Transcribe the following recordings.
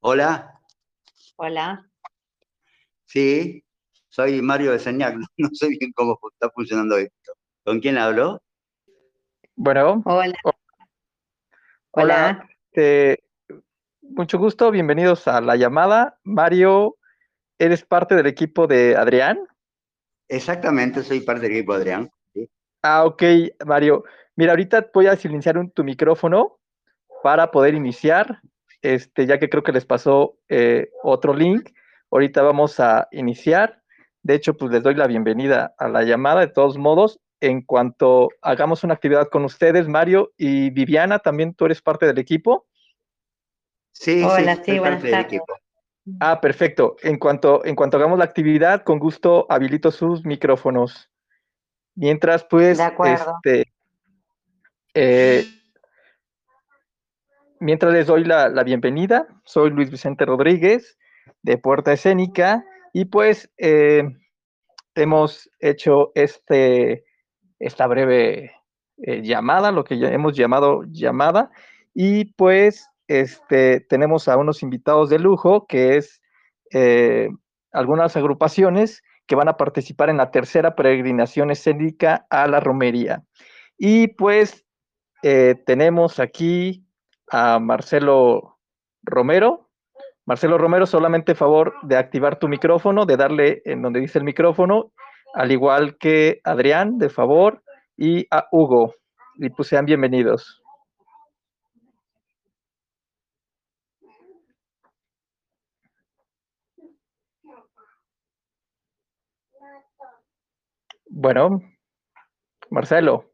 Hola, Hola. sí, soy Mario de Señac, no sé bien cómo está funcionando esto. ¿Con quién hablo? Bueno, Hola. Hola. Hola. este, mucho gusto, bienvenidos a la llamada. Mario, ¿eres parte del equipo de Adrián? Exactamente, soy parte del equipo de Adrián. ¿sí? Ah, ok, Mario. Mira, ahorita voy a silenciar un- tu micrófono para poder iniciar, este, ya que creo que les pasó eh, otro link. Ahorita vamos a iniciar. De hecho, pues les doy la bienvenida a la llamada. De todos modos, en cuanto hagamos una actividad con ustedes, Mario y Viviana, también tú eres parte del equipo. Sí, Hola, sí, sí, soy buenas parte del tardes. equipo. Ah, perfecto. En cuanto, en cuanto hagamos la actividad, con gusto habilito sus micrófonos. Mientras, pues, De acuerdo. este, eh, mientras les doy la, bienvenida, soy Luis Vicente Rodríguez de Puerta Escénica y pues eh, hemos hecho este, esta breve eh, llamada, lo que ya hemos llamado llamada, y pues este, tenemos a unos invitados de lujo, que es eh, algunas agrupaciones que van a participar en la tercera peregrinación escénica a la romería. Y pues tenemos aquí a Marcelo Romero. Marcelo Romero, solamente favor de activar tu micrófono, de darle en donde dice el micrófono, al igual que Adrián, de favor, y a Hugo. Y pues sean bienvenidos. Bueno, Marcelo.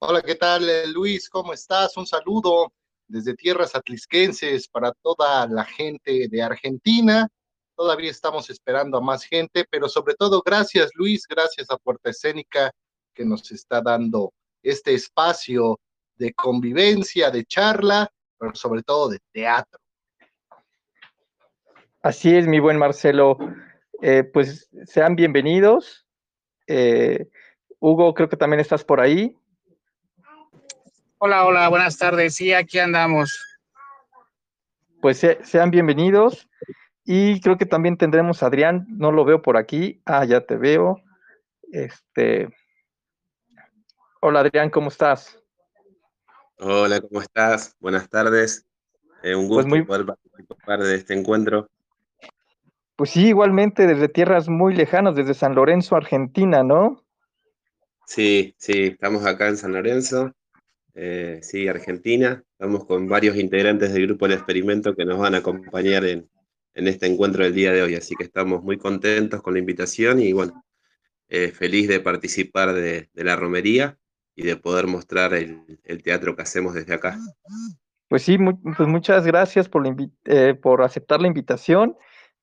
Hola, ¿qué tal, eh, Luis? ¿Cómo estás? Un saludo desde tierras atlisquenses para toda la gente de Argentina. Todavía estamos esperando a más gente, pero sobre todo gracias, Luis, gracias a Puerta Escénica que nos está dando este espacio de convivencia, de charla, pero sobre todo de teatro. Así es, mi buen Marcelo. Eh, pues sean bienvenidos. Eh, Hugo, creo que también estás por ahí. Hola, hola, buenas tardes. Sí, aquí andamos. Pues se- sean bienvenidos. Y creo que también tendremos a Adrián, no lo veo por aquí. Ah, ya te veo. Este. Hola Adrián, ¿cómo estás? Hola, ¿cómo estás? Buenas tardes. Eh, un Pues gusto muy- poder participar de este encuentro. Pues sí, igualmente desde tierras muy lejanas, desde San Lorenzo, Argentina, ¿no? Sí, sí, estamos acá en San Lorenzo, eh, sí, Argentina. Estamos con varios integrantes del grupo El Experimento que nos van a acompañar en, este encuentro del día de hoy. Así que estamos muy contentos con la invitación y bueno, eh, feliz de participar de, la romería y de poder mostrar el, teatro que hacemos desde acá. Pues sí, pues muchas gracias por, eh, por aceptar la invitación.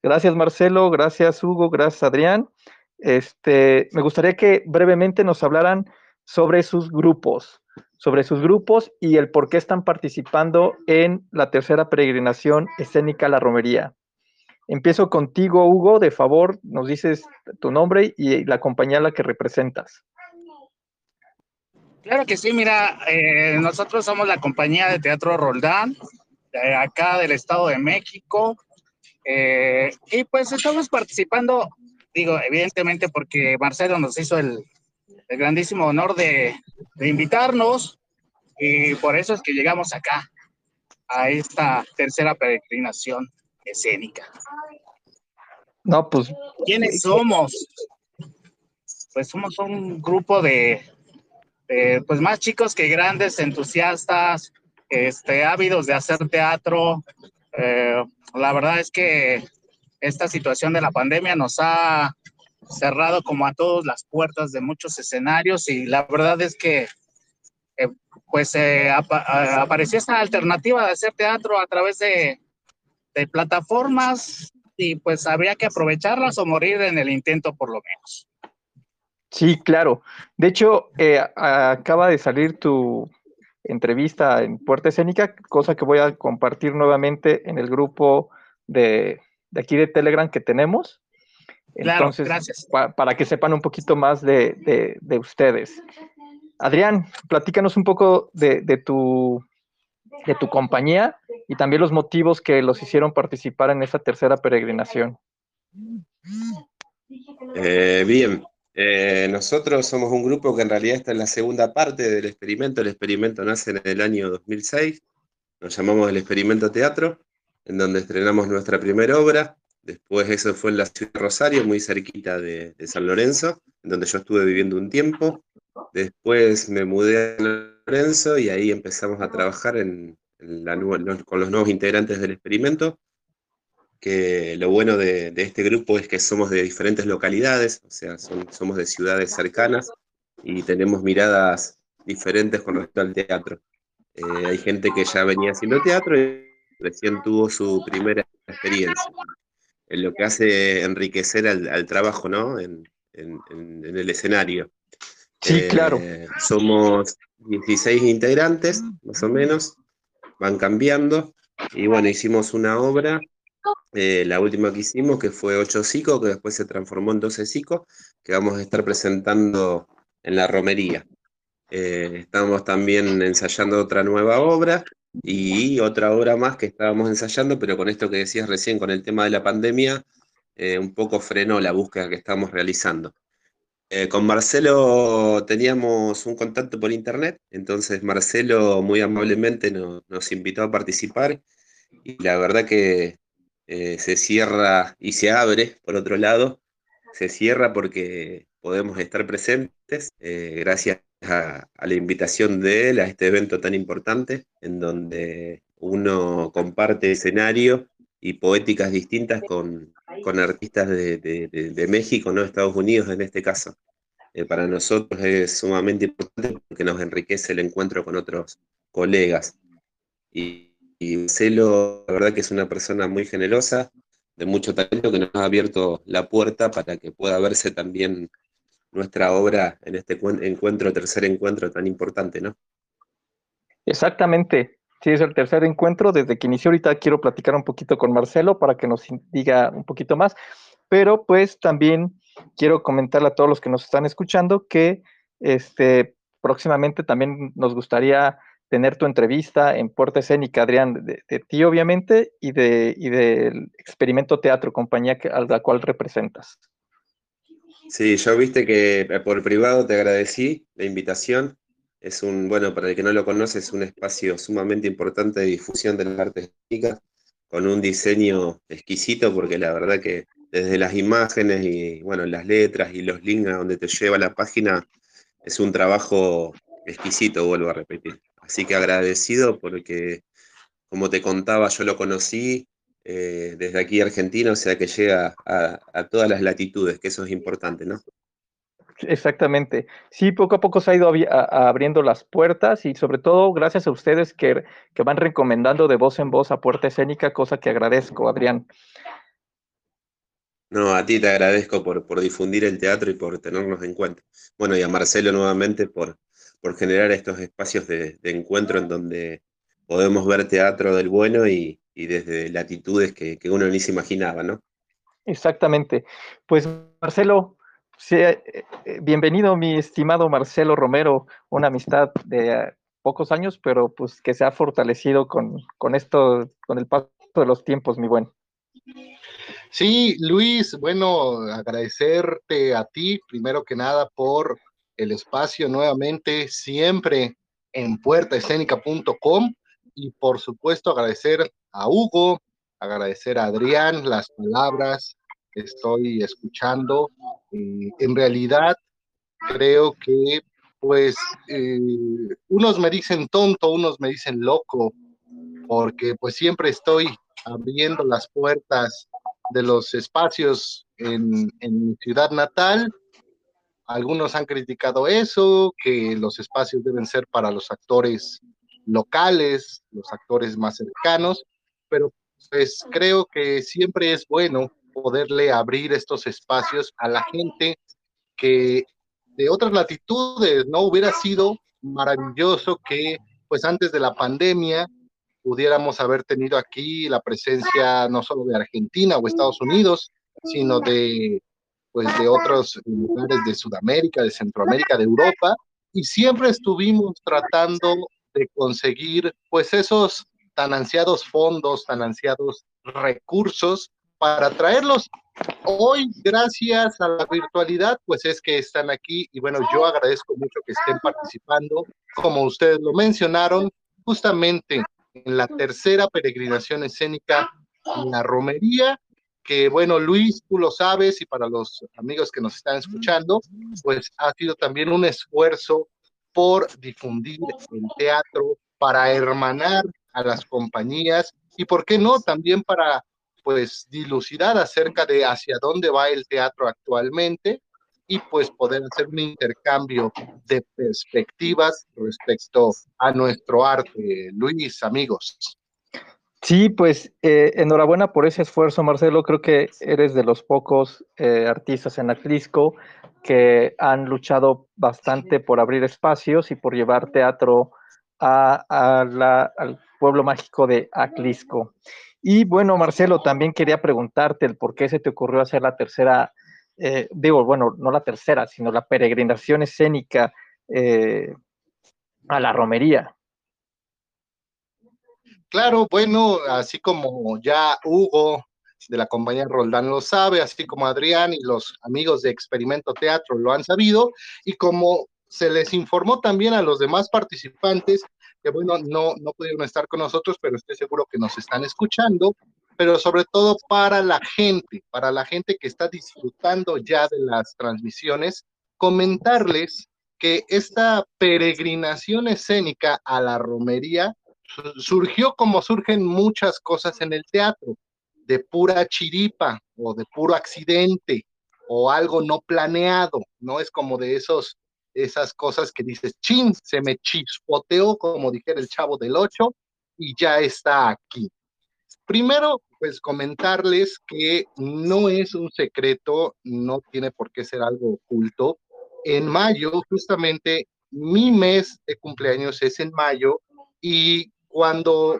Gracias Marcelo, gracias Hugo, gracias Adrián. Este, me gustaría que brevemente nos hablaran sobre sus grupos, sobre sus grupos y el por qué están participando en la tercera peregrinación escénica la romería. Empiezo contigo, Hugo, de favor, nos dices tu nombre y la compañía a la que representas. Claro que sí, mira, eh, nosotros somos la compañía de teatro Roldán, de acá del Estado de México, eh, y pues estamos participando, digo, evidentemente porque Marcelo nos hizo el, el grandísimo honor de, de invitarnos, y por eso es que llegamos acá, a esta tercera peregrinación escénica. No, pues ¿Quiénes somos? Pues somos un grupo de, de, pues más chicos que grandes, entusiastas, este, ávidos de hacer teatro. Eh, la verdad es que esta situación de la pandemia nos ha cerrado como a todos las puertas de muchos escenarios y la verdad es que eh, pues eh, apareció esta alternativa de hacer teatro a través de, de plataformas y pues habría que aprovecharlas o morir en el intento por lo menos. Sí, claro. De hecho, eh, acaba de salir tu entrevista en Puerta Escénica, cosa que voy a compartir nuevamente en el grupo de, de aquí de Telegram que tenemos. Claro, Entonces, gracias. pa- para que sepan un poquito más de, de- de ustedes. Adrián, platícanos un poco de, de tu de tu compañía y también los motivos que los hicieron participar en esa tercera peregrinación. Eh, bien, eh, nosotros somos un grupo que en realidad está en la segunda parte del experimento. El experimento nace en el año 2006. Nos llamamos el experimento teatro, en donde estrenamos nuestra primera obra. Después eso fue en la ciudad de Rosario, muy cerquita de, de San Lorenzo, en donde yo estuve viviendo un tiempo. Después me mudé a San Lorenzo y ahí empezamos a trabajar en, en la, con los nuevos integrantes del experimento que lo bueno de, de, este grupo es que somos de diferentes localidades, o sea, son, somos de ciudades cercanas y tenemos miradas diferentes con respecto al teatro. Eh, hay gente que ya venía haciendo teatro y recién tuvo su primera experiencia, en lo que hace enriquecer al, al trabajo, ¿no? En, en, en, el escenario. Sí, eh, claro. Somos 16 integrantes, más o menos, van cambiando, y bueno, hicimos una obra eh, la última que hicimos, que fue 8 Cico, que después se transformó en 12 Cico, que vamos a estar presentando en la romería. Eh, estamos también ensayando otra nueva obra y otra obra más que estábamos ensayando, pero con esto que decías recién, con el tema de la pandemia, eh, un poco frenó la búsqueda que estamos realizando. Eh, con Marcelo teníamos un contacto por internet, entonces Marcelo muy amablemente no, nos invitó a participar y la verdad que eh, se cierra y se abre, por otro lado, se cierra porque podemos estar presentes eh, gracias a, la invitación de él a este evento tan importante, en donde uno comparte escenario y poéticas distintas con, con artistas de, de, de, de, México, no Estados Unidos en este caso. Eh, para nosotros es sumamente importante porque nos enriquece el encuentro con otros colegas. Y, y Marcelo, la verdad que es una persona muy generosa, de mucho talento, que nos ha abierto la puerta para que pueda verse también nuestra obra en este encuentro, tercer encuentro tan importante, ¿no? Exactamente. Sí, es el tercer encuentro. Desde que inició ahorita quiero platicar un poquito con Marcelo para que nos diga un poquito más. Pero pues también quiero comentarle a todos los que nos están escuchando que este, próximamente también nos gustaría tener tu entrevista en Puerta Escénica, Adrián, de, ti obviamente, y, de, y del Experimento Teatro, compañía que, a la cual representas. Sí, yo viste que por privado te agradecí la invitación. Es un, bueno, para el que no lo conoce, es un espacio sumamente importante de difusión de las artes con un diseño exquisito, porque la verdad que desde las imágenes y, bueno, las letras y los links a donde te lleva la página, es un trabajo exquisito, vuelvo a repetir. Así que agradecido porque, como te contaba, yo lo conocí eh, desde aquí Argentina, o sea que llega a, a, todas las latitudes, que eso es importante, ¿no? Exactamente. Sí, poco a poco se ha ido abriendo las puertas y sobre todo gracias a ustedes que, que van recomendando de voz en voz a Puerta Escénica, cosa que agradezco, Adrián. No, a ti te agradezco por, por difundir el teatro y por tenernos en cuenta. Bueno, y a Marcelo nuevamente por, por generar estos espacios de, de encuentro en donde podemos ver teatro del bueno y, y desde latitudes que, que, uno ni se imaginaba, ¿no? Exactamente. Pues Marcelo, sí, eh, bienvenido mi estimado Marcelo Romero, una amistad de uh, pocos años, pero pues que se ha fortalecido con, con esto, con el paso de los tiempos, mi buen. Sí, Luis, bueno, agradecerte a ti, primero que nada, por el espacio nuevamente, siempre en puertaescénica.com y por supuesto agradecer a Hugo, agradecer a Adrián las palabras que estoy escuchando. Eh, en realidad, creo que pues eh, unos me dicen tonto, unos me dicen loco, porque pues siempre estoy abriendo las puertas de los espacios en, en mi ciudad natal algunos han criticado eso, que los espacios deben ser para los actores locales, los actores más cercanos, pero pues creo que siempre es bueno poderle abrir estos espacios a la gente que de otras latitudes, ¿no? Hubiera sido maravilloso que pues antes de la pandemia pudiéramos haber tenido aquí la presencia no solo de Argentina o Estados Unidos, sino de pues de otros lugares de Sudamérica, de Centroamérica, de Europa, y siempre estuvimos tratando de conseguir pues esos tan ansiados fondos, tan ansiados recursos para traerlos. Hoy, gracias a la virtualidad, pues es que están aquí y bueno, yo agradezco mucho que estén participando, como ustedes lo mencionaron, justamente en la tercera peregrinación escénica la romería, que bueno, Luis, tú lo sabes y para los amigos que nos están escuchando, pues ha sido también un esfuerzo por difundir el teatro, para hermanar a las compañías y, ¿por qué no?, también para pues dilucidar acerca de hacia dónde va el teatro actualmente y pues poder hacer un intercambio de perspectivas respecto a nuestro arte. Luis, amigos. Sí, pues eh, enhorabuena por ese esfuerzo, Marcelo. Creo que eres de los pocos eh, artistas en Atlisco que han luchado bastante por abrir espacios y por llevar teatro a, la, al pueblo mágico de Aclisco. Y bueno, Marcelo, también quería preguntarte el por qué se te ocurrió hacer la tercera, eh, digo, bueno, no la tercera, sino la peregrinación escénica eh, a la romería. Claro, bueno, así como ya Hugo de la compañía Roldán lo sabe, así como Adrián y los amigos de Experimento Teatro lo han sabido, y como se les informó también a los demás participantes que, bueno, no, no pudieron estar con nosotros, pero estoy seguro que nos están escuchando, pero sobre todo para la gente, para la gente que está disfrutando ya de las transmisiones, comentarles que esta peregrinación escénica a la romería surgió como surgen muchas cosas en el teatro, de pura chiripa o de puro accidente o algo no planeado, ¿no? Es como de esos esas cosas que dices, chin, se me chispoteó, como dijera el chavo del 8, y ya está aquí. Primero, pues comentarles que no es un secreto, no tiene por qué ser algo oculto. En mayo, justamente, mi mes de cumpleaños es en mayo, y cuando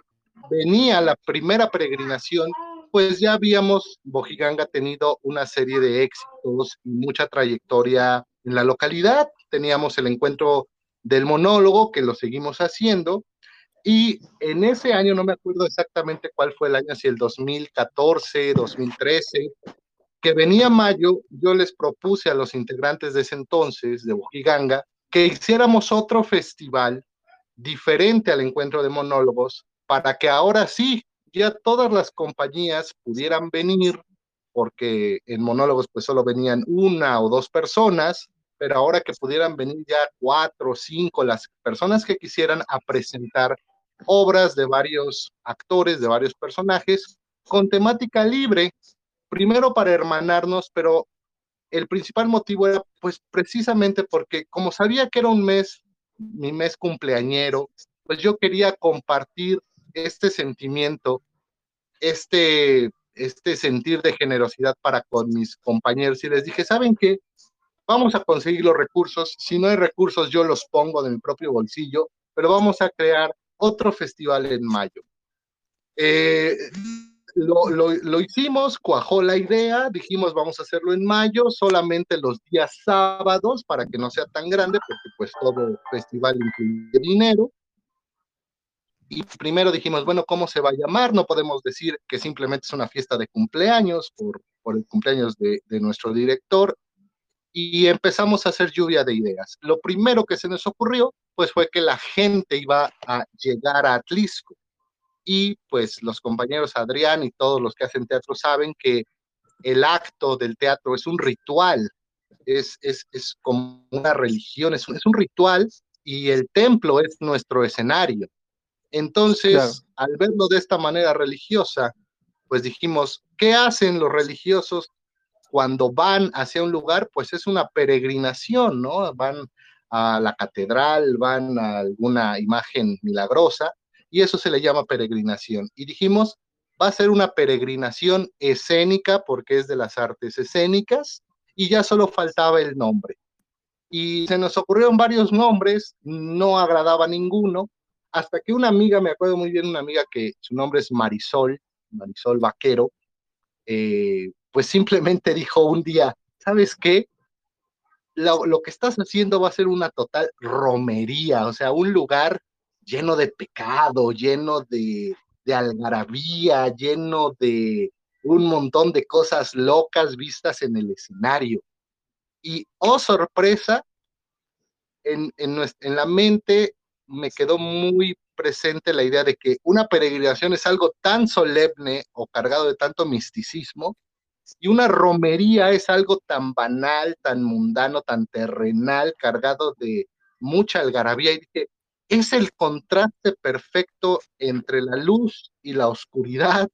venía la primera peregrinación, pues ya habíamos, Bojiganga, tenido una serie de éxitos y mucha trayectoria en la localidad. Teníamos el encuentro del monólogo, que lo seguimos haciendo, y en ese año, no me acuerdo exactamente cuál fue el año, si el 2014, 2013, que venía mayo, yo les propuse a los integrantes de ese entonces, de Bojiganga, que hiciéramos otro festival diferente al encuentro de monólogos, para que ahora sí, ya todas las compañías pudieran venir, porque en monólogos pues solo venían una o dos personas, pero ahora que pudieran venir ya cuatro o cinco las personas que quisieran a presentar obras de varios actores, de varios personajes, con temática libre, primero para hermanarnos, pero el principal motivo era pues precisamente porque como sabía que era un mes, mi mes cumpleañero, pues yo quería compartir este sentimiento, este, este sentir de generosidad para con mis compañeros y les dije, ¿saben qué? Vamos a conseguir los recursos, si no hay recursos yo los pongo de mi propio bolsillo, pero vamos a crear otro festival en mayo. Eh, lo, hicimos, cuajó la idea, dijimos vamos a hacerlo en mayo, solamente los días sábados para que no sea tan grande, porque pues todo festival incluye dinero. Y primero dijimos, bueno, ¿cómo se va a llamar? No podemos decir que simplemente es una fiesta de cumpleaños por, el cumpleaños de nuestro director y empezamos a hacer lluvia de ideas. Lo primero que se nos ocurrió, pues fue que la gente iba a llegar a Atlisco. Y pues los compañeros Adrián y todos los que hacen teatro saben que el acto del teatro es un ritual, es, es, es como una religión, es un, es un ritual y el templo es nuestro escenario. Entonces, al verlo de esta manera religiosa, pues dijimos, ¿qué hacen los religiosos cuando van hacia un lugar, pues es una peregrinación, ¿no? Van a la catedral, van a alguna imagen milagrosa, y eso se le llama peregrinación. Y dijimos, va a ser una peregrinación escénica porque es de las artes escénicas, y ya solo faltaba el nombre. Y se nos ocurrieron varios nombres, no agradaba ninguno, hasta que una amiga, me acuerdo muy bien, una amiga que su nombre es Marisol, Marisol Vaquero, eh, pues simplemente dijo un día, ¿sabes qué? Lo, que estás haciendo va a ser una total romería, o sea, un lugar lleno de pecado, lleno de, de algarabía, lleno de un montón de cosas locas vistas en el escenario. Y, oh sorpresa, en, en, en la mente me quedó muy presente la idea de que una peregrinación es algo tan solemne o cargado de tanto misticismo y una romería es algo tan banal, tan mundano, tan terrenal, cargado de mucha algarabía. Y dije, es el contraste perfecto entre la luz y la oscuridad,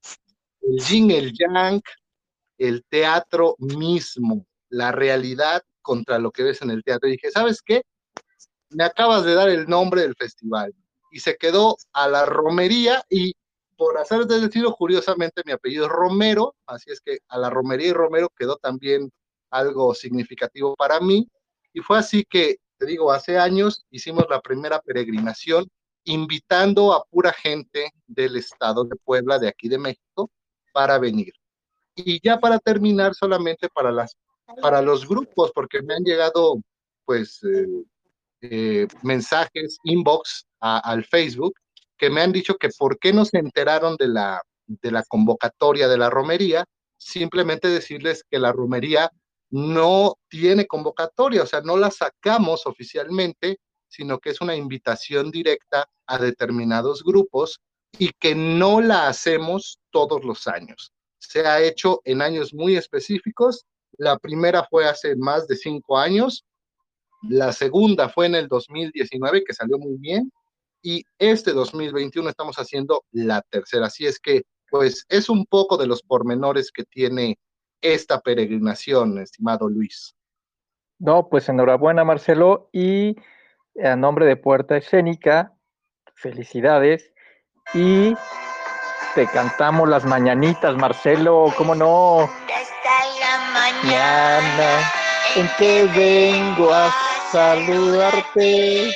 el yin, el yang, el teatro mismo, la realidad contra lo que ves en el teatro. Y dije, ¿sabes qué? Me acabas de dar el nombre del festival. Y se quedó a la romería y por hacer del destino, curiosamente mi apellido es Romero, así es que a la romería y Romero quedó también algo significativo para mí. Y fue así que, te digo, hace años hicimos la primera peregrinación invitando a pura gente del estado de Puebla, de aquí de México, para venir. Y ya para terminar, solamente para, las, para los grupos, porque me han llegado pues eh, eh, mensajes, inbox a, al Facebook, que me han dicho que por qué no se enteraron de la, de la convocatoria de la romería, simplemente decirles que la romería no tiene convocatoria, o sea, no la sacamos oficialmente, sino que es una invitación directa a determinados grupos y que no la hacemos todos los años. Se ha hecho en años muy específicos. La primera fue hace más de cinco años. La segunda fue en el 2019, que salió muy bien y este 2021 estamos haciendo la tercera. Así es que, pues, es un poco de los pormenores que tiene esta peregrinación, estimado Luis. No, pues enhorabuena, Marcelo, y a nombre de Puerta Escénica, felicidades, y te cantamos las mañanitas, Marcelo, ¿cómo no? Está la mañana en que vengo a saludarte.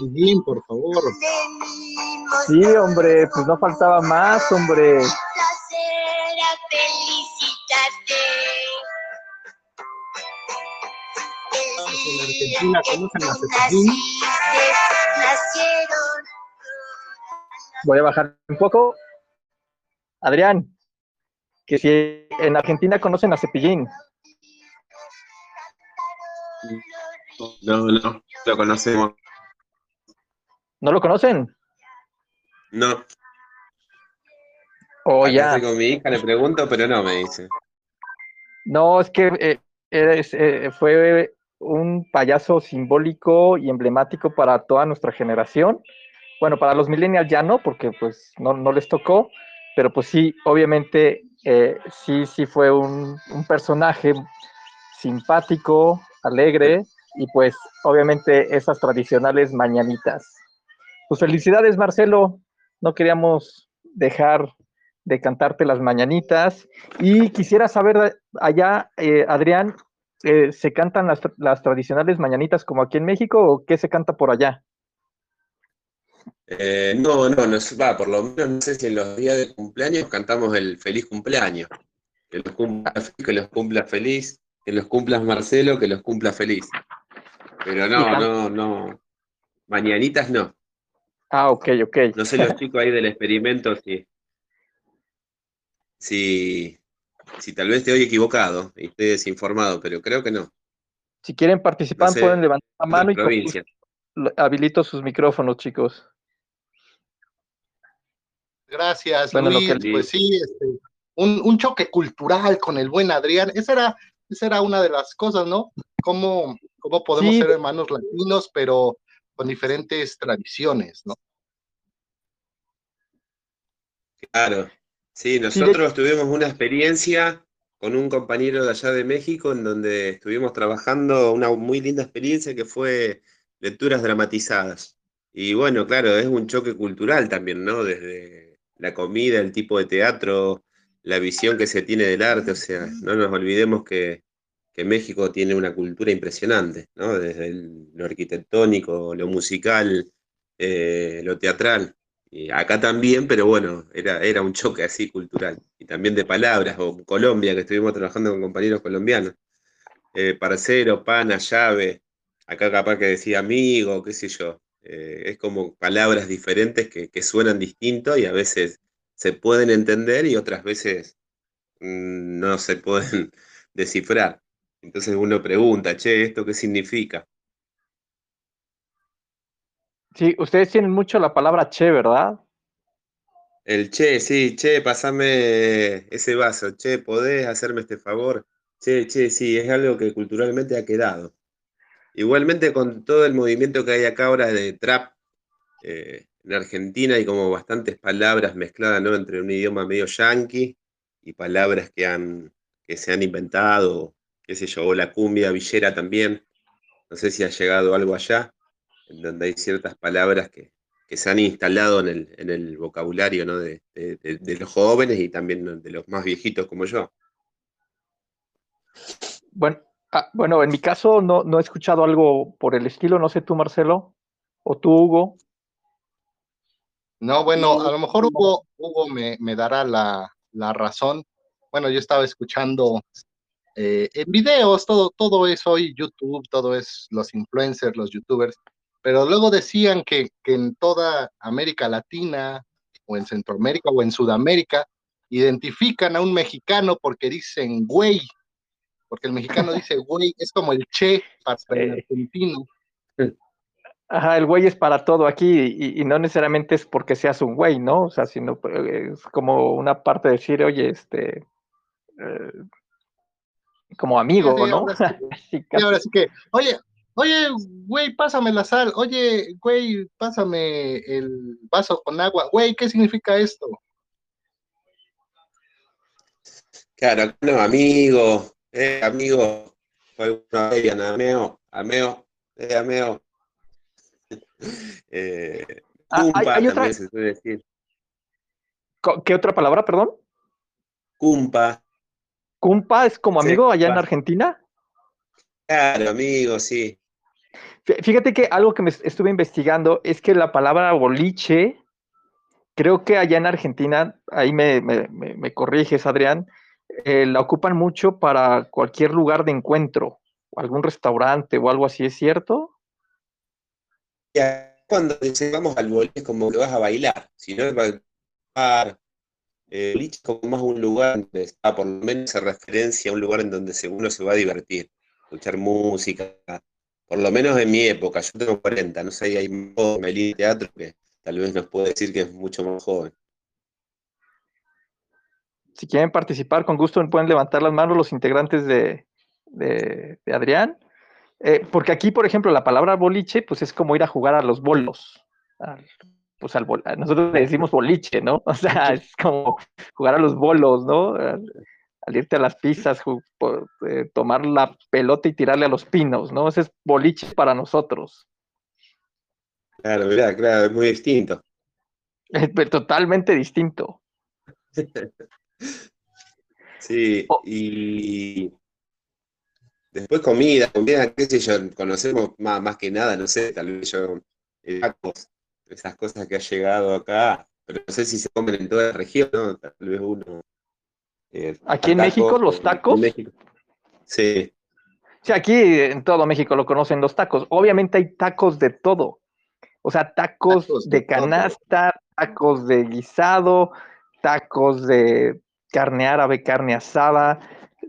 Cepillín, por favor. Sí, hombre, pues no faltaba más, hombre. Placer a felicitarte. En Argentina conocen a nacieron Voy a bajar un poco. Adrián, que si en Argentina conocen a Cepillín. No, no, lo conocemos. ¿No lo conocen? No. Oh, Acá ya. con mi hija, le pregunto, pero no me dice. No, es que eh, es, eh, fue un payaso simbólico y emblemático para toda nuestra generación. Bueno, para los millennials ya no, porque pues no, no les tocó, pero pues sí, obviamente eh, sí, sí fue un, un personaje simpático, alegre y pues obviamente esas tradicionales mañanitas. Pues felicidades, Marcelo. No queríamos dejar de cantarte las mañanitas. Y quisiera saber allá, eh, Adrián, eh, ¿se cantan las, las, tradicionales mañanitas como aquí en México o qué se canta por allá? Eh, no, no, no va, por lo menos no sé si en los días de cumpleaños cantamos el feliz cumpleaños. Que los cumpla, que los cumpla feliz, que los cumplas Marcelo, que los cumpla feliz. Pero no, no, no. Mañanitas no. Ah, ok, ok. No sé los chicos ahí del experimento si, si, si tal vez estoy equivocado y estoy desinformado, pero creo que no. Si quieren participar, No sé, pueden levantar la mano y provincia. habilito sus micrófonos, chicos. Gracias, Bueno, Luis. que- Pues sí, este, un, un choque cultural con el buen Adrián. Esa era, esa era una de las cosas, ¿no? Cómo, cómo podemos Sí. ser hermanos latinos, pero con diferentes tradiciones, ¿no? Claro. Sí, nosotros tuvimos una experiencia con un compañero de allá de México en donde estuvimos trabajando una muy linda experiencia que fue lecturas dramatizadas. Y bueno, claro, es un choque cultural también, ¿no? Desde la comida, el tipo de teatro, la visión que se tiene del arte, o sea, no nos olvidemos que, México tiene una cultura impresionante, ¿no? Desde lo arquitectónico, lo musical, eh, lo teatral. Y acá también, pero bueno, era, era un choque así cultural. Y también de palabras, o Colombia, que estuvimos trabajando con compañeros colombianos. Eh, parcero, pana, llave. Acá capaz que decía amigo, qué sé yo. Eh, es como palabras diferentes que, que, suenan distinto y a veces se pueden entender y otras veces mm, no se pueden descifrar. Entonces uno pregunta, che, ¿esto qué significa? Sí, ustedes tienen mucho la palabra che, ¿verdad? El che, sí, che, pasame ese vaso, che, ¿podés hacerme este favor? Che, che, sí, es algo que culturalmente ha quedado. Igualmente con todo el movimiento que hay acá ahora de trap eh, en Argentina hay como bastantes palabras mezcladas ¿no? entre un idioma medio yanqui y palabras que, han, que se han inventado, qué sé yo, o la cumbia villera también. No sé si ha llegado algo allá, en donde hay ciertas palabras que, que se han instalado en el, en el vocabulario ¿no? de, de, de, los jóvenes y también de los más viejitos como yo. Bueno, ah, bueno en mi caso no, no he escuchado algo por el estilo, no sé tú, Marcelo, o tú, Hugo. No, bueno, a lo mejor Hugo, Hugo me, me dará la, la, razón. Bueno, yo estaba escuchando eh, en videos, todo, todo es hoy YouTube, todo es los influencers, los youtubers, pero luego decían que, que en toda América Latina, o en Centroamérica, o en Sudamérica, identifican a un mexicano porque dicen güey, porque el mexicano dice güey, es como el che para el argentino. Ajá, el güey es para todo aquí y, y, no necesariamente es porque seas un güey, ¿no? O sea, sino eh, es como una parte de decir, oye, este, eh, como amigo, sí, sí, ¿no? Ahora sí, sí, ahora sí que, oye, oye, güey, pásame la sal, oye, güey, pásame el vaso con agua, güey, ¿qué significa esto? Claro, no, amigo, eh, amigo, fue una bella, ameo, ameo, eh, ameo. Eh, Ah, hay- cumpa hay otra- también se suele decir. Co- ¿Qué otra palabra, perdón? Cumpa, ¿Cumpa es como Sí, amigo allá en. Argentina? claro, amigo, sí. Fí- Fíjate que algo que me est- estuve investigando es que la palabra boliche, creo que allá en Argentina, ahí me, me- me- me corriges, Adrián, eh, la ocupan mucho para cualquier lugar de encuentro, algún restaurante o algo así, ¿es cierto? Y acá cuando dice vamos al boliche como que vas a bailar, si no bailar. Eh, boliche es como más un lugar donde está, por lo menos se referencia a un lugar en donde uno se va a divertir, escuchar música, por lo menos en mi época, yo tengo 40, no sé, hay Melín Teatro que tal vez nos puede decir que es mucho más joven. Si quieren participar, con gusto pueden levantar las manos los integrantes de, de- Adrián. Eh, porque aquí, por ejemplo, la palabra boliche, pues es como ir a jugar a los bolos. Pues al nosotros le decimos boliche, ¿no? O sea, es como jugar a los bolos, ¿no? Al, irte a las po- eh, tomar la pelota y tirarle a los pinos, ¿no? Ese es boliche para nosotros. Claro, mirá, claro, es muy distinto. Es totalmente distinto. Sí, Oh. y después comida, comida, qué sé yo, conocemos más, más que nada, no sé, tal vez yo, eh, tacos, esas cosas que ha llegado acá, pero no sé si se comen en toda la región, ¿no? Tal vez uno. eh, Aquí en México, los en tacos. México. Sí, Sí, aquí en todo México lo conocen los tacos. Obviamente hay tacos de todo. O sea, tacos, Tacos de, de todo. canasta, tacos de guisado, tacos de carne árabe, carne asada.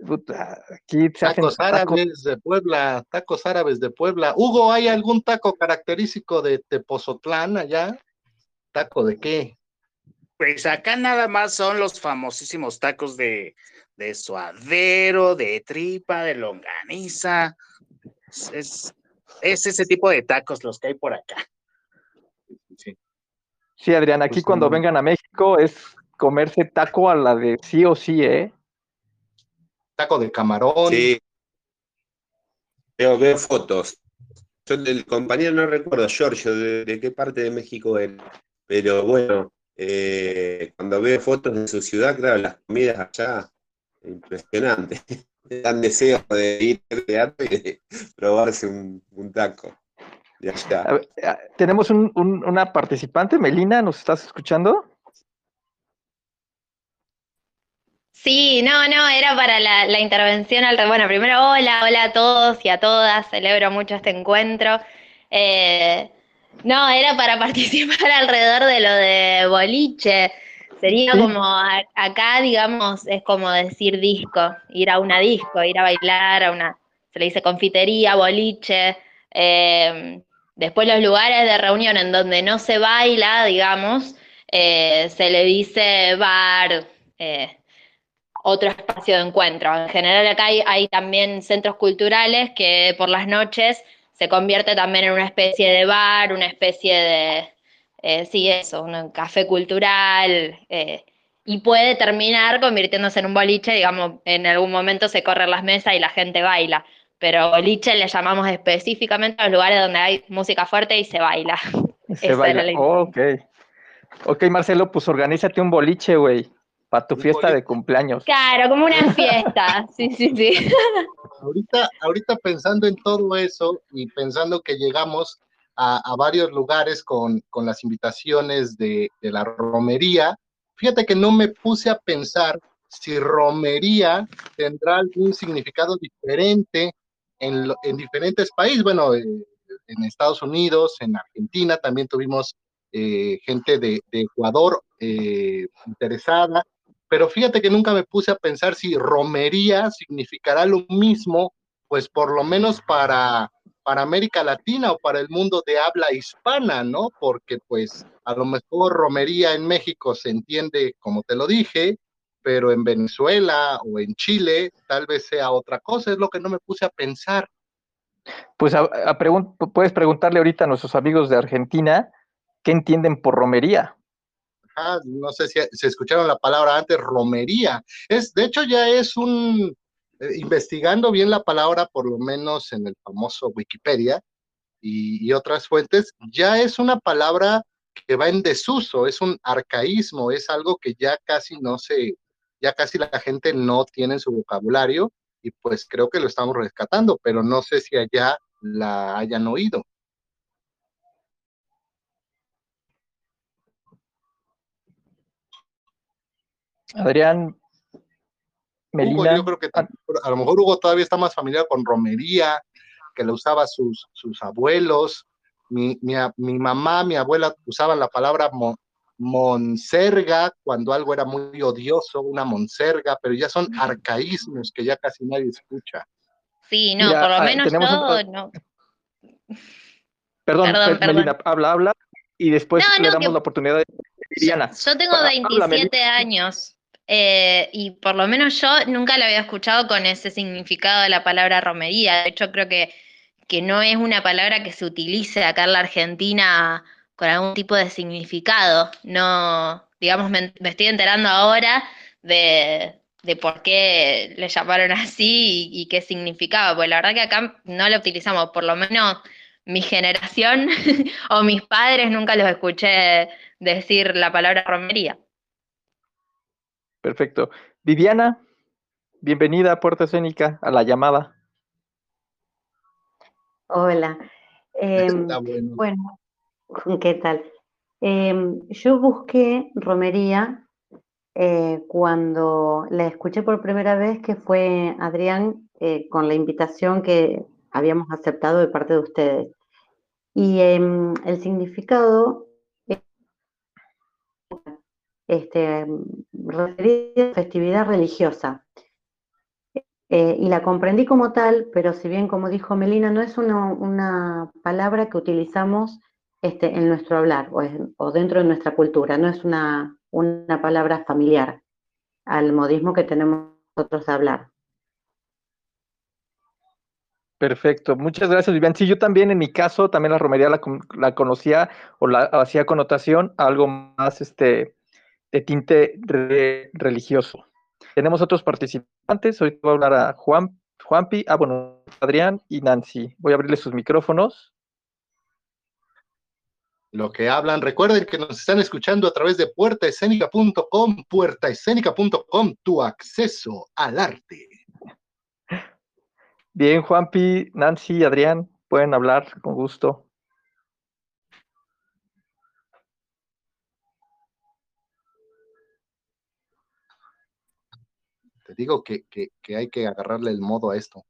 Puta, Aquí se hacen Tacos árabes de Puebla, tacos árabes de Puebla. Hugo, ¿hay algún taco característico de Tepozotlán allá? ¿Taco de qué? Pues acá nada más son los famosísimos tacos de, de suadero, de tripa, de longaniza. Es, es, es ese tipo de tacos los que hay por acá. Sí. Sí, Adrián, aquí Pues, cuando no. vengan a México es comerse taco a la de sí o sí, ¿eh? Taco de camarón. sí. Veo, veo fotos. Yo, el compañero no recuerdo, Giorgio, de, de qué parte de México era, pero bueno, eh, cuando veo fotos de su ciudad, claro, las comidas allá, impresionante. Dan deseo de ir al teatro y de probarse un, un taco de A allá. ver, ah, Tenemos un- un- una participante, Melina, ¿nos estás escuchando? Sí, no, no, era para la, la intervención al... Bueno, primero, hola, hola a todos y a todas, celebro mucho este encuentro. Eh, No, era para participar alrededor de lo de boliche. Sería como a- acá, digamos, es como decir disco, ir a una disco, ir a bailar, a una, se le dice confitería, boliche. eh, después los lugares de reunión en donde no se baila, digamos, eh, se le dice bar, eh, otro espacio de encuentro. En general acá hay, hay también centros culturales que por las noches se convierte también en una especie de bar, una especie de, eh, sí, eso, un café cultural, eh, y puede terminar convirtiéndose en un boliche, digamos, en algún momento se corren las mesas y la gente baila, pero boliche le llamamos específicamente a los lugares donde hay música fuerte y se baila. Se Esa baila. Oh, ok. Ok, Marcelo, pues organízate un boliche, güey, para tu fiesta de cumpleaños. Claro, como una fiesta, sí, sí, sí. Ahorita, ahorita pensando en todo eso y pensando que llegamos a, a varios lugares con, con las invitaciones de, de la romería, fíjate que no me puse a pensar si romería tendrá algún significado diferente en, lo- en diferentes países. Bueno, eh, en Estados Unidos, en Argentina también tuvimos eh, gente de, de Ecuador eh, interesada, pero fíjate que nunca me puse a pensar si romería significará lo mismo, pues por lo menos para, para América Latina o para el mundo de habla hispana, ¿no? Porque pues a lo mejor romería en México se entiende como te lo dije, pero en Venezuela o en Chile tal vez sea otra cosa, es lo que no me puse a pensar. Pues a- puedes preguntarle ahorita a nuestros amigos de Argentina qué entienden por romería. Ah, no sé si se escucharon la palabra antes, romería. Es, de hecho, ya es un, eh, investigando bien la palabra, por lo menos en el famoso Wikipedia y, y otras fuentes, ya es una palabra que va en desuso, es un arcaísmo, es algo que ya casi no se, ya casi la gente no tiene en su vocabulario y pues creo que lo estamos rescatando, pero no sé si allá la hayan oído. Adrián, Hugo, Melina, yo creo que a lo mejor Hugo todavía está más familiar con romería, que la usaba sus, sus abuelos. Mi, mi, mi mamá, mi abuela usaban la palabra mo- monserga cuando algo era muy odioso, una monserga, pero ya son arcaísmos que ya casi nadie escucha. Sí, no, por lo ah, menos yo no. perdón, perdón, Melina, habla, habla, y después No, le no, damos que- la oportunidad de Liliana. Yo tengo Habla, Melina. 27 años eh, y por lo menos yo nunca la había escuchado con ese significado de la palabra romería. De hecho, creo que, que no es una palabra que se utilice acá en la Argentina con algún tipo de significado. No, digamos, me, estoy enterando ahora de, de por qué le llamaron así y, y qué significaba. Pues la verdad que acá no la utilizamos, por lo menos mi generación o mis padres nunca los escuché decir la palabra romería. Perfecto. Viviana, bienvenida a Puerta Escénica, a la llamada. Hola. Está bueno. bueno, ¿qué tal? Em, yo busqué romería eh, cuando la escuché por primera vez, que fue Adrián eh, con la invitación que habíamos aceptado de parte de ustedes. Y em, el significado este, festividad religiosa. Eh, y la comprendí como tal, pero si bien, como dijo Melina, no es una, una palabra que utilizamos este, en nuestro hablar o, en- o dentro de nuestra cultura, no es una, una palabra familiar al modismo que tenemos nosotros de hablar. Perfecto, muchas gracias, Vivian. Sí, yo también en mi caso, también la romería la, la conocía o la hacía connotación algo más este, de tinte re- religioso. Tenemos otros participantes, hoy voy a hablar a Juan, Juanpi, ah, bueno, Adrián y Nancy. Voy a abrirles sus micrófonos. Lo que hablan, recuerden que nos están escuchando a través de puertaescénica.com, puertaescénica.com, tu acceso al arte. Bien, Juanpi, Nancy, Adrián, pueden hablar con gusto. Te digo que, que, que hay que agarrarle el modo a esto.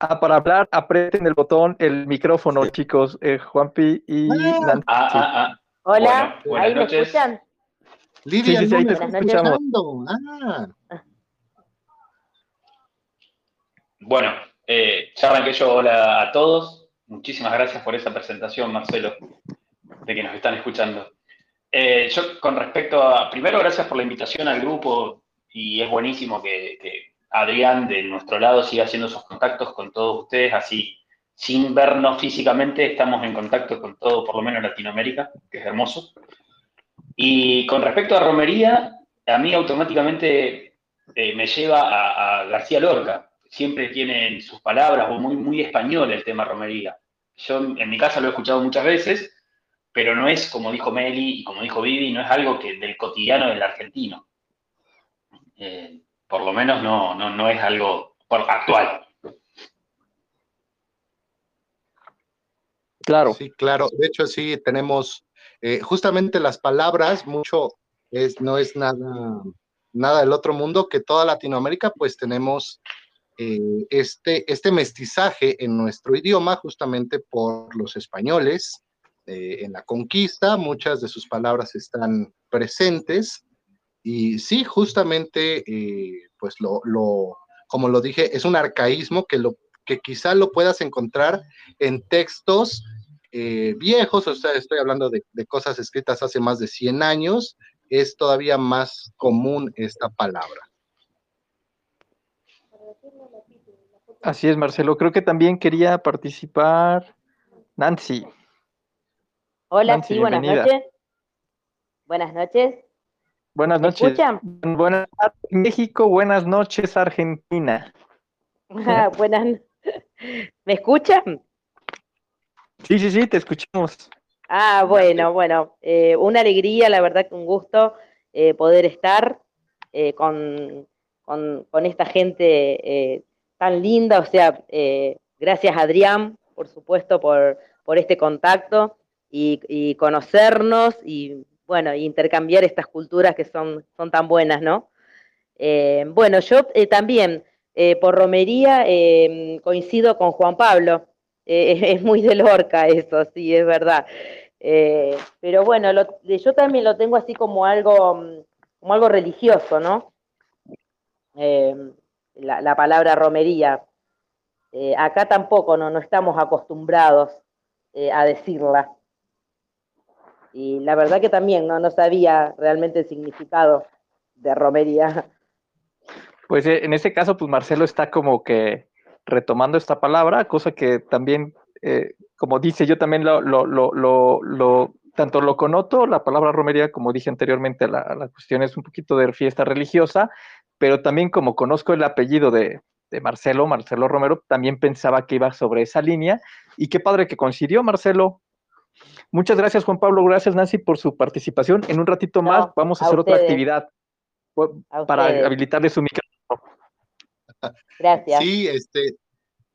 Ah, para hablar, aprieten el botón, el micrófono, chicos, eh, Juanpi y Ah. Nancy. Ah, ah, ah. Hola, Bueno, buenas ¿ahí me noches. escuchan? Lidia Sí, sí, sí, ahí te escuchamos. escuchando. Ah, Bueno, eh, ya arranqué yo. Hola a todos. Muchísimas gracias por esa presentación, Marcelo, de que nos están escuchando. Eh, yo, con respecto a. Primero, gracias por la invitación al grupo y es buenísimo que, Adrián, de nuestro lado, siga haciendo esos contactos con todos ustedes. Así, sin vernos físicamente, estamos en contacto con todo, por lo menos Latinoamérica, que es hermoso. Y con respecto a romería, a mí automáticamente eh, me lleva a, García Lorca. Siempre tiene en sus palabras, o muy, muy español el tema romería. Yo en mi casa lo he escuchado muchas veces, pero no es, como dijo Meli y como dijo Vivi, no es algo que del cotidiano del argentino. Eh, por lo menos no, no, no es algo por- actual. Claro, Sí, claro. De hecho, sí, tenemos eh, justamente las palabras, mucho es, no es nada, nada del otro mundo, que toda Latinoamérica, pues tenemos eh, este, este mestizaje en nuestro idioma, justamente por los españoles. eh, en la conquista, muchas de sus palabras están presentes. Y sí, justamente, eh, pues lo, lo, como lo dije, es un arcaísmo que, lo, que quizá lo puedas encontrar en textos eh, viejos, o sea, estoy hablando de, de cosas escritas hace más de 100 años, es todavía más común esta palabra. así es, Marcelo. Creo que también quería participar Nancy. Hola, Nancy, sí, buenas bienvenida. noches. Buenas noches. Buenas ¿Me noches. escuchan? Buenas tardes, México. Buenas noches, Argentina. Ah, buenas. ¿Me escuchan? Sí, sí, sí, te escuchamos. Ah, bueno, bueno, eh, una alegría, la verdad que un gusto eh, poder estar eh, con, con- con esta gente tan linda, o sea, gracias Adrián, por supuesto, por, por este contacto y, y conocernos y, bueno, intercambiar estas culturas que son, son tan buenas, ¿no? Eh, bueno, yo eh, también, eh, por romería, eh, coincido con Juan Pablo. Es, muy de Lorca eso, sí, es verdad. Pero bueno, lo- yo también lo tengo así como algo, como algo religioso, ¿no? Eh, la, la palabra romería. Acá tampoco no, no estamos acostumbrados a decirla. Y la verdad que también no, no sabía realmente el significado de romería. Pues eh, en este caso, pues Marcelo está como que retomando esta palabra, cosa que también, eh, como dice, yo también lo, lo, lo, lo, tanto lo connoto, la palabra romería, como dije anteriormente, la, la cuestión es un poquito de fiesta religiosa, pero también como conozco el apellido de, de Marcelo, Marcelo Romero, también pensaba que iba sobre esa línea, y qué padre que coincidió, Marcelo. Muchas gracias, Juan Pablo, gracias, Nancy, por su participación. En un ratito No, más vamos a, a hacer otra actividad para habilitarle su micrófono. Gracias. Sí, este,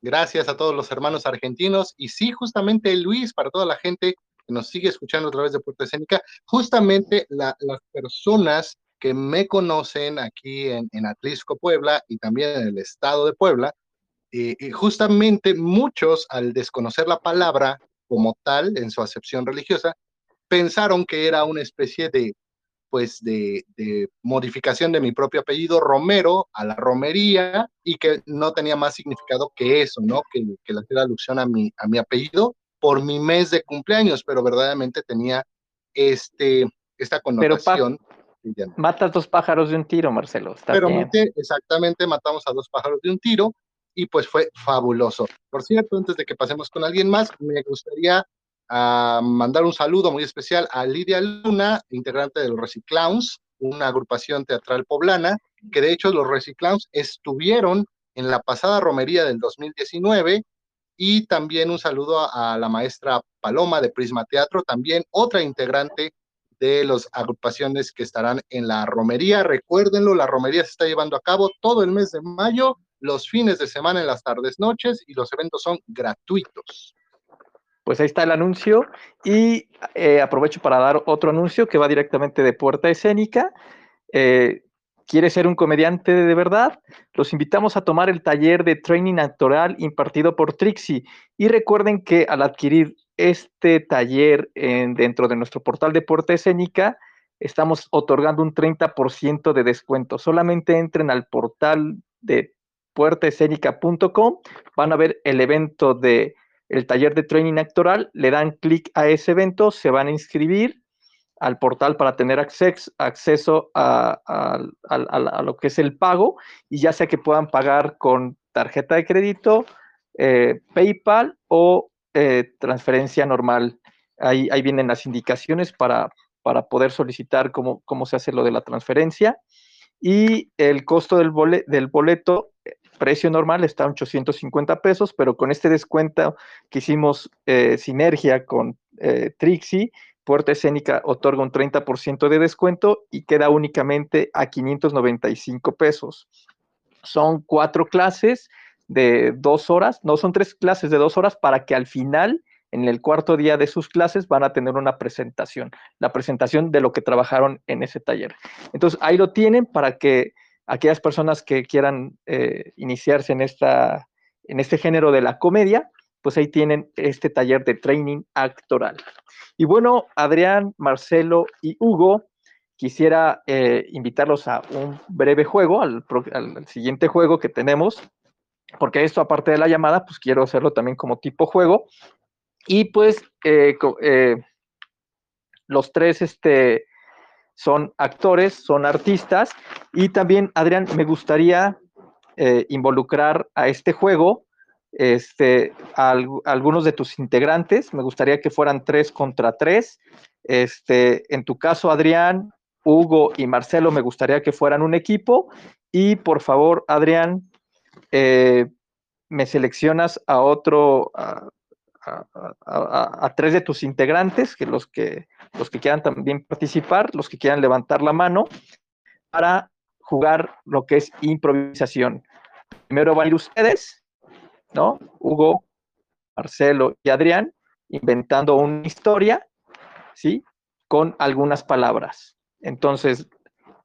gracias a todos los hermanos argentinos y sí, justamente Luis, para toda la gente que nos sigue escuchando a través de Puerta Escénica, justamente la- las personas que me conocen aquí en, en Atlisco, Puebla y también en el estado de Puebla, eh, eh, justamente muchos al desconocer la palabra como tal en su acepción religiosa, pensaron que era una especie de pues de, de modificación de mi propio apellido Romero a la romería y que no tenía más significado que eso, ¿no? Que, que le hacía alusión a mi, a mi apellido por mi mes de cumpleaños, pero verdaderamente tenía este, esta Pero connotación. no. Matas dos pájaros de un tiro, Marcelo. Está Pero bien. mate, exactamente matamos a dos pájaros de un tiro y pues fue fabuloso. Por cierto, antes de que pasemos con alguien más, me gustaría ah, mandar un saludo muy especial a Lidia Luna, integrante de los Reciclowns, una agrupación teatral poblana, que de hecho los Reciclowns estuvieron en la pasada romería del 2019 y también un saludo a la maestra Paloma de Prisma Teatro, también otra integrante de las agrupaciones que estarán en la romería. Recuérdenlo, la romería se está llevando a cabo todo el mes de mayo, los fines de semana en las tardes, noches y los eventos son gratuitos. Pues ahí está el anuncio y eh, aprovecho para dar otro anuncio que va directamente de Puerta Escénica. Eh, quiere ser un comediante de verdad, los invitamos a tomar el taller de training actoral impartido por Trixie. Y recuerden que al adquirir este taller en, dentro de nuestro portal de Puerta Escénica, estamos otorgando un 30% de descuento. Solamente entren al portal de puertaescénica.com, van a ver el evento de taller de training actoral, le dan clic a ese evento, se van a inscribir al portal para tener acceso a, lo que es el pago y ya sea que puedan pagar con tarjeta de crédito, eh, PayPal o eh, transferencia normal. Ahí, ahí, vienen las indicaciones para, para poder solicitar cómo, cómo, se hace lo de la transferencia. Y el costo del, del boleto, precio normal, está a 850 pesos, pero con este descuento que hicimos sinergia con Trixie, Puerta Escénica otorga un 30% de descuento y queda únicamente a 595 pesos. Son cuatro clases de dos horas, no son tres clases de dos horas para que al final, en el cuarto día de sus clases, van a tener una presentación, la presentación de lo que trabajaron en ese taller. Entonces, ahí lo tienen para que aquellas personas que quieran eh, iniciarse en, esta, en este género de la comedia, pues ahí tienen este taller de training actoral. Y bueno, Adrián, Marcelo y Hugo, quisiera eh, invitarlos a un breve juego, al, siguiente juego que tenemos, porque esto aparte de la llamada, pues quiero hacerlo también como tipo juego. Y pues eh, los tres este, son actores, son artistas, y también, Adrián, me gustaría involucrar a este juego este, algunos de tus integrantes. Me gustaría que fueran tres contra tres. Este, en tu caso, Adrián, Hugo y Marcelo, me gustaría que fueran un equipo. Y por favor, Adrián, eh, me seleccionas a otro, a, tres de tus integrantes, que los que los que quieran también participar, los que quieran levantar la mano, para jugar lo que es improvisación. Primero van a ir ustedes, ¿no? Hugo, Marcelo y Adrián inventando una historia, ¿sí? Con algunas palabras. Entonces,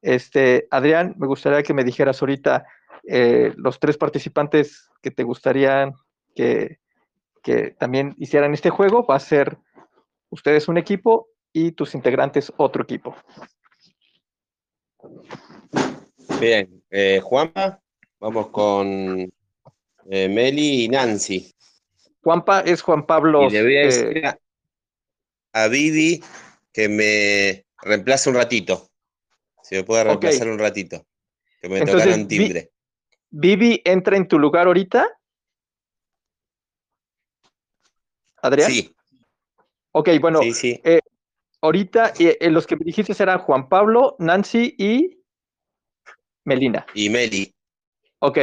este, Adrián, me gustaría que me dijeras ahorita eh, los tres participantes que te gustaría que, que también hicieran este juego. Va a ser ustedes un equipo y tus integrantes otro equipo. Bien, eh, Juanpa, vamos con eh, Meli y Nancy. Juanpa es Juan Pablo. Y le voy a decir eh, a, Vivi que me reemplace un ratito. Si me puede reemplazar un ratito. Que me tocaron timbre. ¿Vivi entra en tu lugar ahorita? ¿Adrián? Sí. Ok, bueno. Sí, sí. Eh, ahorita los que me dijiste eran Juan Pablo, Nancy y Melina. Y Meli. Ok.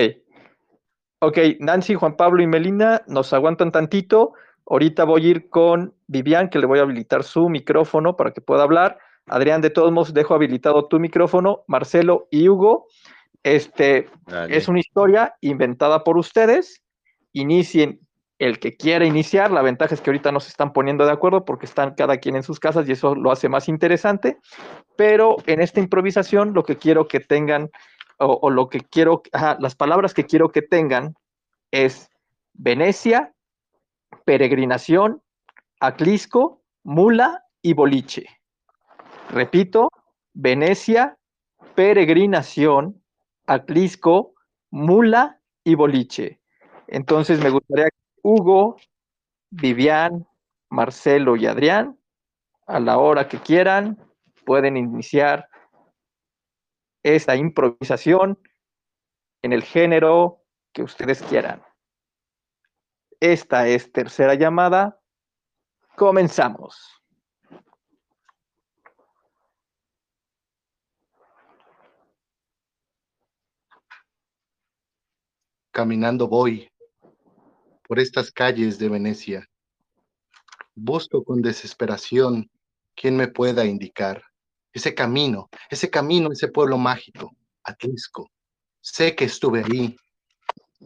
Ok, Nancy, Juan Pablo y Melina nos aguantan tantito. Ahorita voy a ir con Vivian, que le voy a habilitar su micrófono para que pueda hablar. Adrián, de todos modos, dejo habilitado tu micrófono. Marcelo y Hugo, este es una historia inventada por ustedes. Inicien el que quiera iniciar. La ventaja es que ahorita no se están poniendo de acuerdo porque están cada quien en sus casas y eso lo hace más interesante. Pero en esta improvisación, lo que quiero que tengan o, lo que quiero, las palabras que quiero que tengan es Venecia, peregrinación, aclisco, mula y boliche. Repito, Venecia, peregrinación, aclisco, mula y boliche. Entonces me gustaría que Hugo, Vivian, Marcelo y Adrián, a la hora que quieran, pueden iniciar esta improvisación en el género que ustedes quieran. Esta es tercera llamada. Comenzamos. Caminando voy por estas calles de Venecia. Busco con desesperación quien me pueda indicar ese camino, ese camino, ese pueblo mágico, Atlisco. Sé que estuve ahí.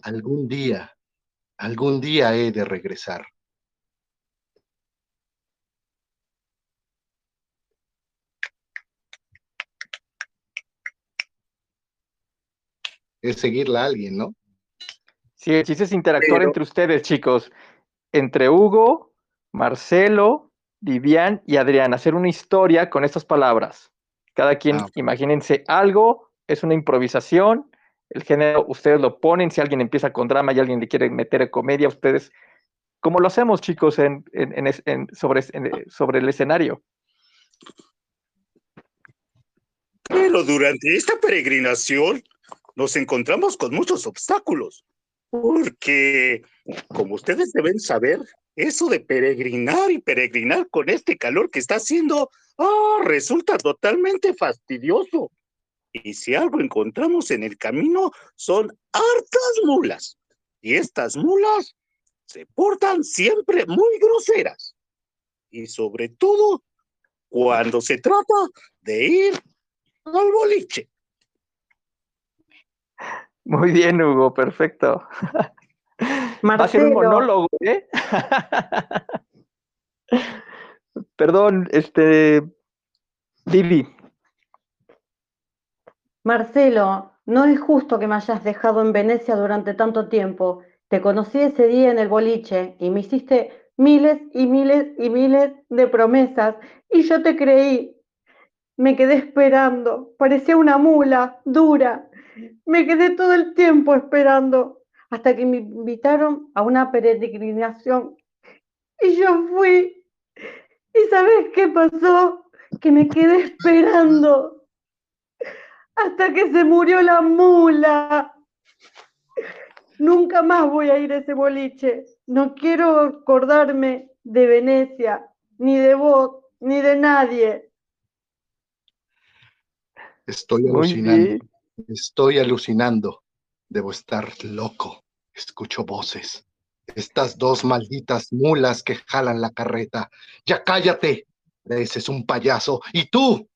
Algún día, algún día he de regresar. es seguirla a alguien, ¿no? Sí, el chiste es interactuar entre ustedes, chicos. Entre Hugo, Marcelo, Vivian y Adrián. Hacer una historia con estas palabras. Cada quien, Ah. imagínense algo, es una improvisación. El género, ustedes lo ponen. Si alguien empieza con drama y alguien le quiere meter comedia, ustedes. Como lo hacemos, chicos, en, en- en es- en- sobre, en- sobre el escenario. Pero durante esta peregrinación nos encontramos con muchos obstáculos, porque, como ustedes deben saber, eso de peregrinar y peregrinar con este calor que está haciendo, ah, resulta totalmente fastidioso. Y si algo encontramos en el camino, son hartas mulas. Y estas mulas se portan siempre muy groseras. Y sobre todo, cuando se trata de ir al boliche. Muy bien, Hugo, perfecto. Va a ser un Marcelo. monólogo, ¿eh? Perdón, este. Vivi. Marcelo, no es justo que me hayas dejado en Venecia durante tanto tiempo. Te conocí ese día en el boliche y me hiciste miles y miles y miles de promesas y yo te creí. Me quedé esperando, parecía una mula dura. Me quedé todo el tiempo esperando hasta que me invitaron a una peregrinación y yo fui. ¿Y sabes qué pasó? Que me quedé esperando hasta que se murió la mula. Nunca más voy a ir a ese boliche. No quiero acordarme de Venecia, ni de vos, ni de nadie. Estoy Muy alucinando. Estoy alucinando. Debo estar loco. Escucho voces. Estas dos malditas mulas que jalan la carreta. Ya cállate. Ese es un payaso. Y tú,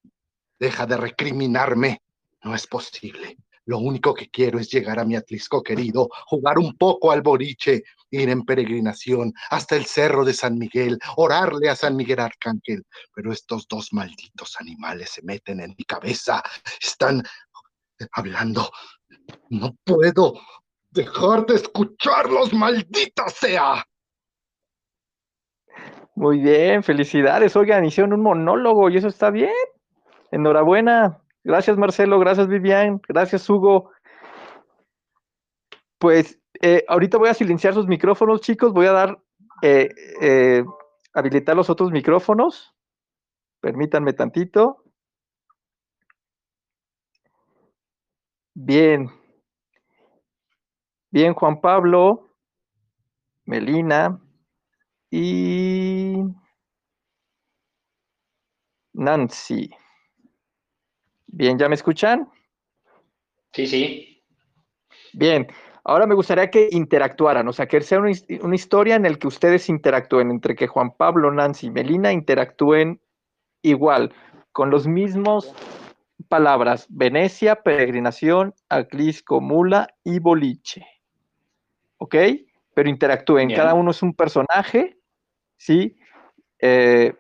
deja de recriminarme. No es posible. Lo único que quiero es llegar a mi Atlisco querido, jugar un poco al boliche, ir en peregrinación hasta el cerro de San Miguel, orarle a San Miguel Arcángel. Pero estos dos malditos animales se meten en mi cabeza. Están hablando. No puedo dejar de escucharlos, maldita sea. Muy bien, felicidades. Oigan, hicieron un monólogo y eso está bien. Enhorabuena. Gracias, Marcelo. Gracias, Vivian. Gracias, Hugo. Pues eh, ahorita voy a silenciar sus micrófonos, chicos. Voy a dar, eh, eh, habilitar los otros micrófonos. Permítanme tantito. Bien. Bien, Juan Pablo, Melina y Nancy. Bien, ¿ya me escuchan? Sí, sí. Bien, ahora me gustaría que interactuaran, o sea, que sea una, una historia en la que ustedes interactúen, entre que Juan Pablo, Nancy y Melina interactúen igual, con los mismos palabras, Venecia, peregrinación, Aclisco, mula y boliche. ¿Ok? Pero interactúen, Bien. cada uno es un personaje, ¿sí? Eh,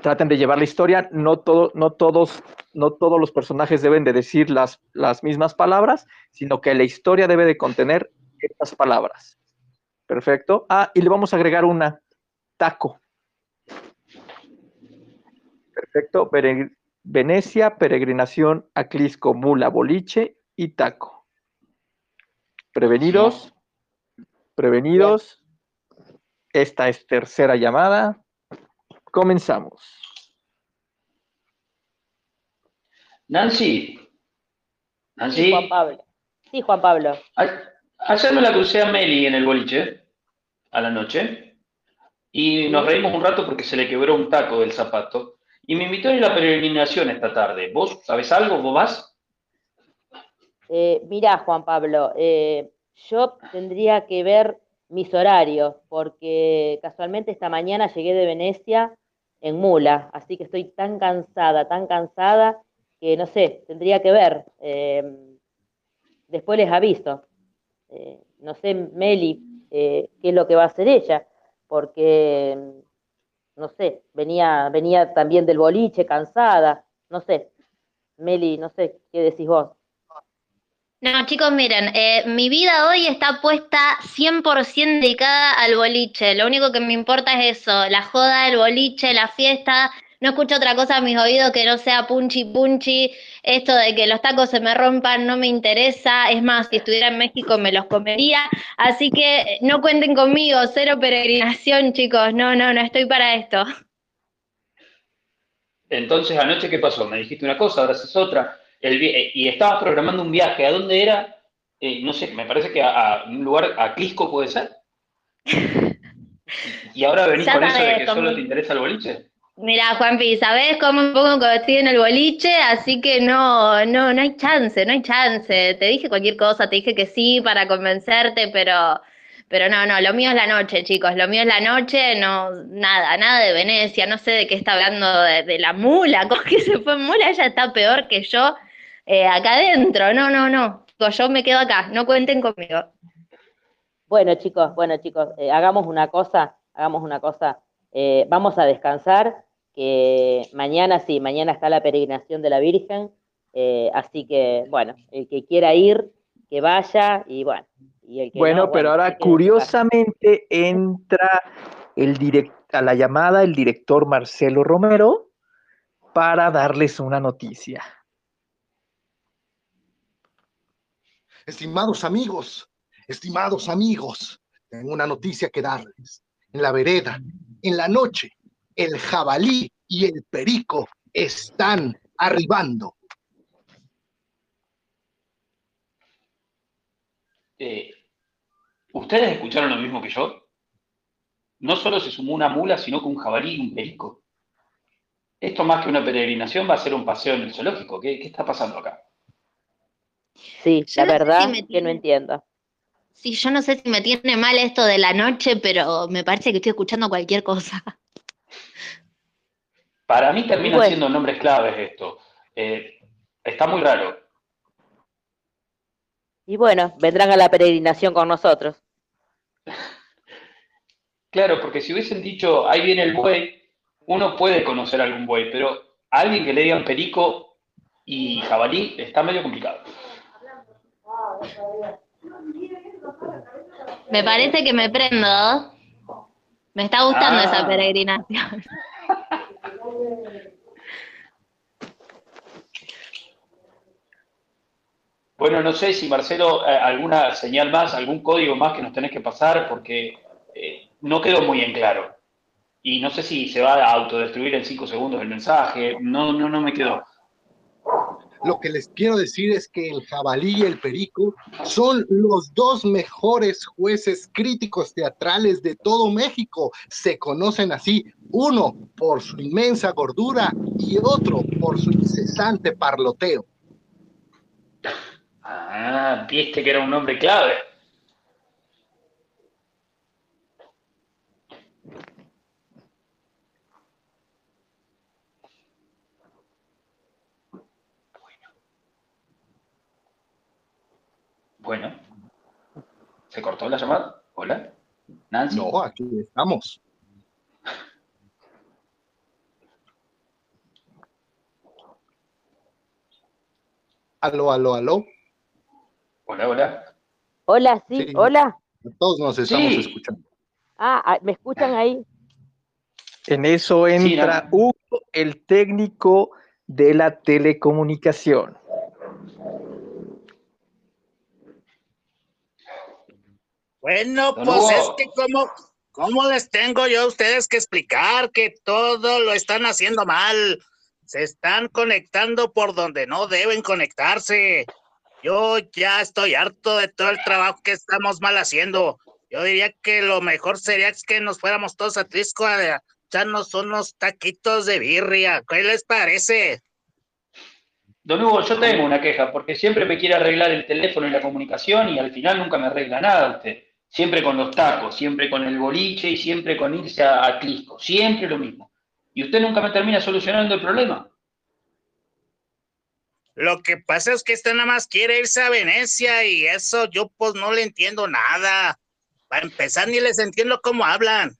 traten de llevar la historia, no, todo, no, todos, no todos los personajes deben de decir las, las mismas palabras, sino que la historia debe de contener estas palabras. Perfecto. Ah, y le vamos a agregar una, taco. Perfecto. Pere- Venecia, peregrinación, Aclisco, mula, boliche y taco. Prevenidos, prevenidos. Esta es tercera llamada. Comenzamos. Nancy. Sí, Nancy. Juan Pablo. Sí, Juan Pablo. a- Ayer me la crucé a Meli en el boliche, a la noche, y nos reímos un rato porque se le quebró un taco del zapato, y me invitó a la peregrinación esta tarde. ¿Vos sabés algo? ¿Vos vas? Eh, mirá, Juan Pablo, eh, yo tendría que ver mis horarios, porque casualmente esta mañana llegué de Venecia en mula, así que estoy tan cansada, tan cansada, que no sé, tendría que ver. eh, después les aviso. No sé, Meli, qué es lo que va a hacer ella, porque, no sé, venía, venía también del boliche, cansada, no sé. Meli, no sé, ¿qué decís vos? No, chicos, miren, eh, mi vida hoy está puesta 100% dedicada al boliche. Lo único que me importa es eso, la joda, el boliche, la fiesta. No escucho otra cosa a mis oídos que no sea punchi punchi. Esto de que los tacos se me rompan no me interesa. Es más, si estuviera en México me los comería. Así que eh, no cuenten conmigo, cero peregrinación, chicos. No, no, no estoy para esto. Entonces, anoche, ¿qué pasó? Me dijiste una cosa, ahora haces otra. El eh, y estabas programando un viaje. ¿A dónde era? Eh, no sé, me parece que a, a un lugar, a Clisco puede ser. Y ahora venís Ya con eso de que solo te interesa el boliche. Mira, Juanpi, ¿sabés cómo me pongo cuando estoy en el boliche? Así que no, no, no hay chance, no hay chance. Te dije cualquier cosa, te dije que sí para convencerte, pero, pero no, no, lo mío es la noche, chicos, lo mío es la noche, no, nada, nada de Venecia, no sé de qué está hablando de, la mula, con que se fue mula, ella está peor que yo eh, acá adentro, no, no, no, yo me quedo acá, no cuenten conmigo. Bueno, chicos, bueno, chicos, eh, hagamos una cosa, hagamos una cosa. Eh, vamos a descansar, que mañana sí, mañana está la peregrinación de la Virgen, eh, así que, bueno, el que quiera ir, que vaya, y bueno. Y el que Bueno, no, pero ahora curiosamente entra el direct- a la llamada el director Marcelo Romero para darles una noticia. Estimados amigos, estimados amigos, tengo una noticia que darles. En la vereda, en la noche, el jabalí y el perico están arribando. Eh, ¿Ustedes escucharon lo mismo que yo? No solo se sumó una mula, sino que un jabalí y un perico. Esto más que una peregrinación va a ser un paseo en el zoológico. ¿Qué, qué está pasando acá? Sí, Yo la no si verdad me que no entiendo. Sí, yo no sé si me tiene mal esto de la noche, pero me parece que estoy escuchando cualquier cosa. Para mí terminan Bueno. siendo nombres claves esto. Eh, está muy raro. Y bueno, vendrán a la peregrinación con nosotros. Claro, porque si hubiesen dicho, ahí viene el buey, uno puede conocer algún buey, pero a alguien que le digan perico y jabalí está medio complicado. Me parece que me prendo. Me está gustando Ah. esa peregrinación. Bueno, no sé si Marcelo, eh, alguna señal más, algún código más que nos tenés que pasar, porque eh, no quedó muy en claro. Y no sé si se va a autodestruir en cinco segundos el mensaje. No, no, no me quedó. Lo que les quiero decir es que el jabalí y el perico son los dos mejores jueces críticos teatrales de todo México. Se conocen así, uno por su inmensa gordura y otro por su incesante parloteo. Ah, viste que era un nombre clave. Bueno. ¿Se cortó la llamada? Hola. Nancy. No, aquí estamos. Aló, aló, aló. Hola, hola. Hola, sí, Sí. hola. Todos nos estamos Sí. escuchando. Ah, ah, ¿me escuchan ahí? En eso entra Hugo, el técnico de la telecomunicación. Bueno, pues es que como, ¿cómo les tengo yo a ustedes que explicar que todo lo están haciendo mal? Se están conectando por donde no deben conectarse. Yo ya estoy harto de todo el trabajo que estamos mal haciendo. Yo diría que lo mejor sería que nos fuéramos todos a Trisco a echarnos unos taquitos de birria. ¿Qué les parece? Don Hugo, yo tengo una queja, porque siempre me quiere arreglar el teléfono y la comunicación y al final nunca me arregla nada usted. Siempre con los tacos, siempre con el boliche y siempre con irse a, a Clisco. Siempre lo mismo. Y usted nunca me termina solucionando el problema. Lo que pasa es que usted nada más quiere irse a Venecia y eso yo pues no le entiendo nada. Para empezar ni les entiendo cómo hablan.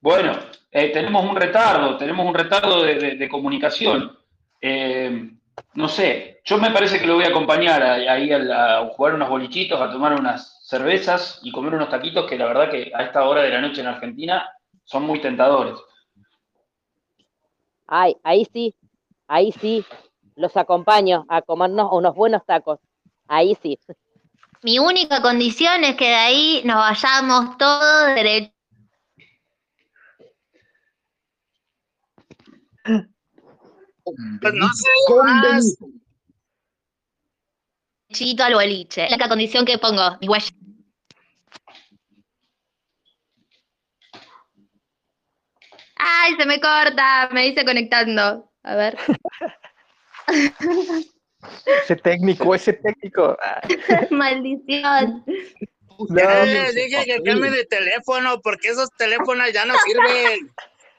Bueno, eh, tenemos un retardo, tenemos un retardo de, de- de comunicación. Eh, no sé, yo me parece que lo voy a acompañar a- ahí a, a jugar unos bolichitos, a tomar unas cervezas y comer unos taquitos que la verdad que a esta hora de la noche en Argentina son muy tentadores. Ay, ahí sí, ahí sí, los acompaño a comernos unos buenos tacos. Ahí sí. Mi única condición es que de ahí nos vayamos todos derechito Pues no sé más. al boliche. La condición que pongo, mi huella. Ay, se me corta, me dice conectando. A ver. Ese técnico, ese técnico. Maldición. Ya les dije que cambie de teléfono porque esos teléfonos ya no sirven.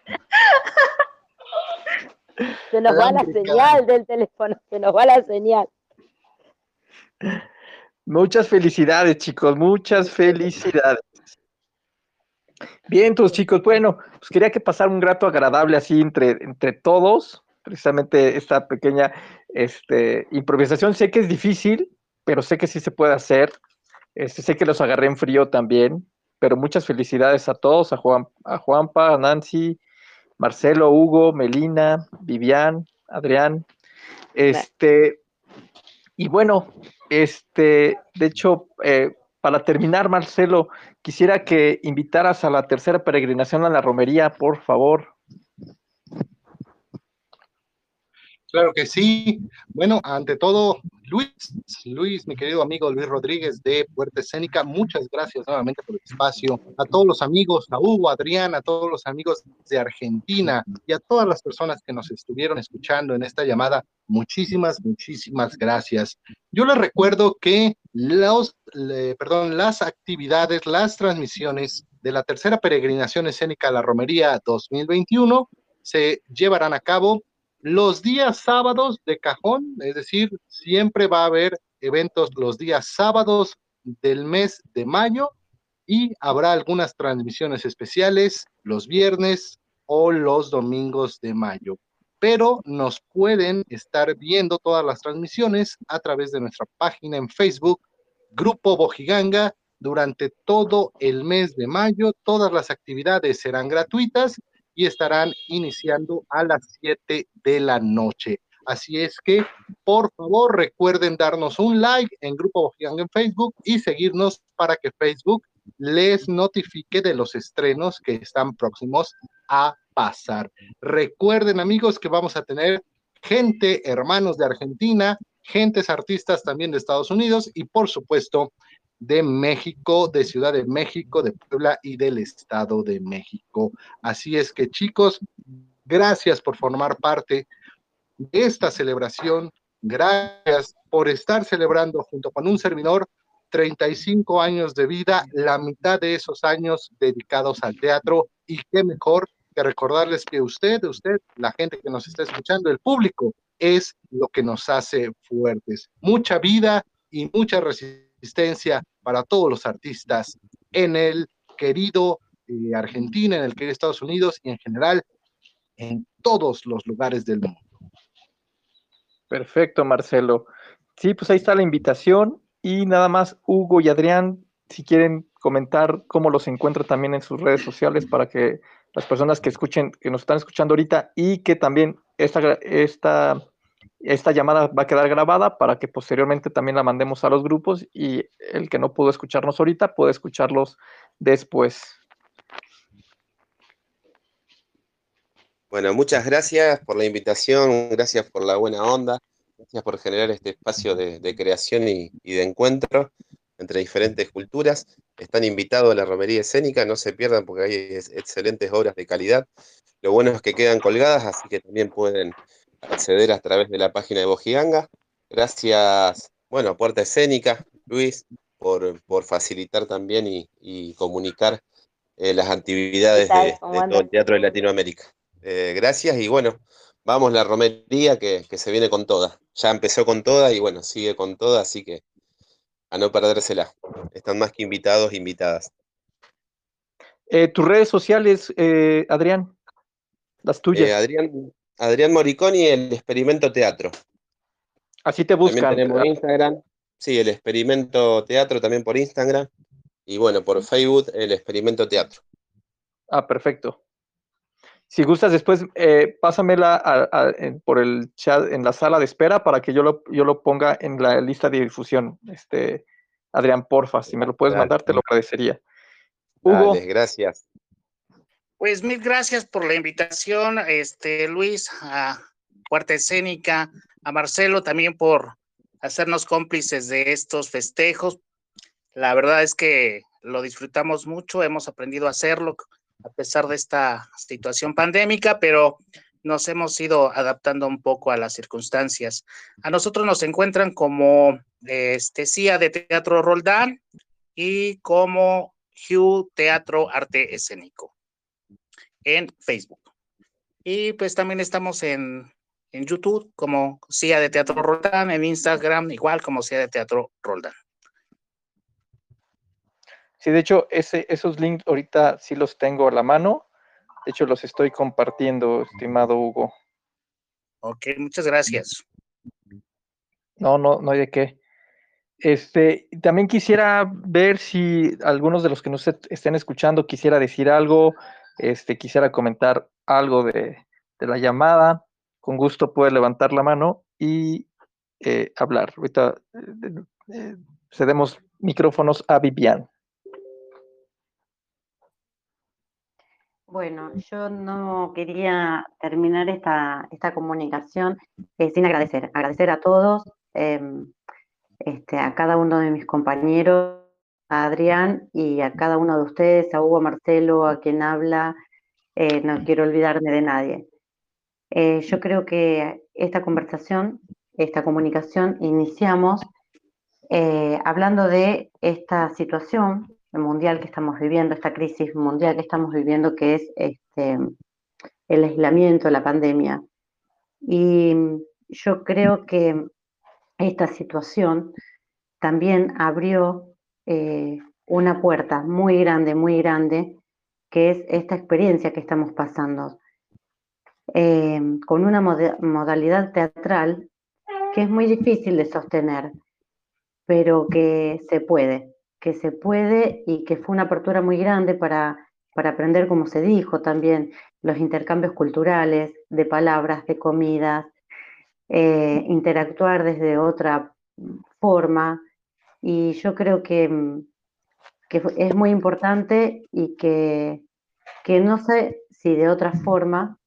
Se nos va la señal del teléfono, se nos va la señal. Muchas felicidades, chicos, muchas felicidades. Bien, tus chicos, bueno, pues quería que pasara un rato agradable así entre, entre todos, precisamente esta pequeña este, improvisación. Sé que es difícil, pero sé que sí se puede hacer. Este, sé que los agarré en frío también, pero muchas felicidades a todos, a, Juan, a Juanpa, a Nancy, Marcelo, Hugo, Melina, Vivian, Adrián. Este, y bueno, este, de hecho, eh, para terminar, Marcelo, quisiera que invitaras a la tercera peregrinación a la romería, por favor. Claro que sí. Bueno, ante todo, Luis, Luis, mi querido amigo Luis Rodríguez de Puerta Escénica, muchas gracias nuevamente por el espacio. A todos los amigos, a Hugo, a Adrián, a todos los amigos de Argentina y a todas las personas que nos estuvieron escuchando en esta llamada, muchísimas, muchísimas gracias. Yo les recuerdo que las actividades, las transmisiones de la tercera peregrinación escénica a la Romería 2021 se llevarán a cabo los días sábados de cajón, es decir, siempre va a haber eventos los días sábados del mes de mayo y habrá algunas transmisiones especiales los viernes o los domingos de mayo. Pero nos pueden estar viendo todas las transmisiones a través de nuestra página en Facebook, Grupo Bojiganga, durante todo el mes de mayo. Todas las actividades serán gratuitas y estarán iniciando a las 7 de la noche. Así es que, por favor, recuerden darnos un like en Grupo Bojiganga en Facebook y seguirnos para que Facebook les notifique de los estrenos que están próximos a pasar. Recuerden, amigos, que vamos a tener gente, hermanos de Argentina, gentes artistas también de Estados Unidos y, por supuesto, de México, de Ciudad de México, de Puebla y del Estado de México. Así es que chicos, gracias por formar parte de esta celebración, gracias por estar celebrando junto con un servidor 35 años de vida, la mitad de esos años dedicados al teatro y qué mejor que recordarles que usted, usted, la gente que nos está escuchando, el público, es lo que nos hace fuertes. Mucha vida y mucha resistencia para todos los artistas en el querido eh, Argentina, en el querido Estados Unidos y en general en todos los lugares del mundo. Perfecto, Marcelo. Sí, pues ahí está la invitación y nada más Hugo y Adrián, si quieren comentar cómo los encuentra también en sus redes sociales para que las personas que escuchen, que nos están escuchando ahorita y que también esta, esta, esta llamada va a quedar grabada para que posteriormente también la mandemos a los grupos y el que no pudo escucharnos ahorita puede escucharlos después. Bueno, muchas gracias por la invitación, gracias por la buena onda, gracias por generar este espacio de, creación y, y de encuentro entre diferentes culturas. Están invitados a la romería escénica, no se pierdan porque hay ex- excelentes obras de calidad. Lo bueno es que quedan colgadas, así que también pueden acceder a través de la página de Bojiganga. Gracias, bueno, a Puerta Escénica, Luis, por, por facilitar también y, y comunicar eh, las actividades de, ¿Cómo de todo el teatro de Latinoamérica. Eh, gracias y bueno, vamos la romería que, que se viene con toda. Ya empezó con toda y bueno, sigue con toda, así que a no perdérsela. Están más que invitados, invitadas. Eh, tus redes sociales, eh, Adrián. las tuyas. Eh, Adrián, Adrián Moriconi, el Experimento Teatro. Así te buscan. También tenemos Instagram. Sí, el Experimento Teatro también por Instagram. Y bueno, por Facebook, el Experimento Teatro. Ah, perfecto. Si gustas, después eh, pásamela a- a- en- por el chat en la sala de espera para que yo lo, yo lo ponga en la lista de difusión. Este, Adrián, porfa, si me lo puedes Dale. mandar, te lo agradecería. Hugo, Dale, gracias. Pues mil gracias por la invitación, este Luis, a Cuarta Escénica, a Marcelo también por hacernos cómplices de estos festejos. La verdad es que lo disfrutamos mucho, hemos aprendido a hacerlo a pesar de esta situación pandémica, pero nos hemos ido adaptando un poco a las circunstancias. A nosotros nos encuentran como este CIA de Teatro Roldán y como Hugh Teatro Arte Escénico en Facebook. Y pues también estamos en, en YouTube como CIA de Teatro Roldán, en Instagram igual como CIA de Teatro Roldán. sí, de hecho, ese, esos links ahorita sí los tengo a la mano. De hecho, los estoy compartiendo, estimado Hugo. Ok, muchas gracias. No, no, no hay de qué. Este, también quisiera ver si algunos de los que nos est- estén escuchando quisiera decir algo, este, quisiera comentar algo de, la llamada. Con gusto puede levantar la mano y eh, hablar. Ahorita eh, cedemos micrófonos a Vivian. Bueno, yo no quería terminar esta, esta comunicación eh, sin agradecer. Agradecer a todos, em, este, a cada uno de mis compañeros, a Adrián y a cada uno de ustedes, a Hugo, a Marcelo, a quien habla. eh, no quiero olvidarme de nadie. Eh, yo creo que esta conversación, esta comunicación, iniciamos eh, hablando de esta situación mundial que estamos viviendo, esta crisis mundial que estamos viviendo, que es este, el aislamiento, la pandemia. Y yo creo que esta situación también abrió eh, una puerta muy grande, muy grande, que es esta experiencia que estamos pasando, eh, con una moda- modalidad teatral que es muy difícil de sostener, pero que se puede, que se puede y que fue una apertura muy grande para, para aprender, como se dijo también, los intercambios culturales, de palabras, de comidas, eh, interactuar desde otra forma. Y yo creo que, mm, que es muy importante y que, que no sé si de otra forma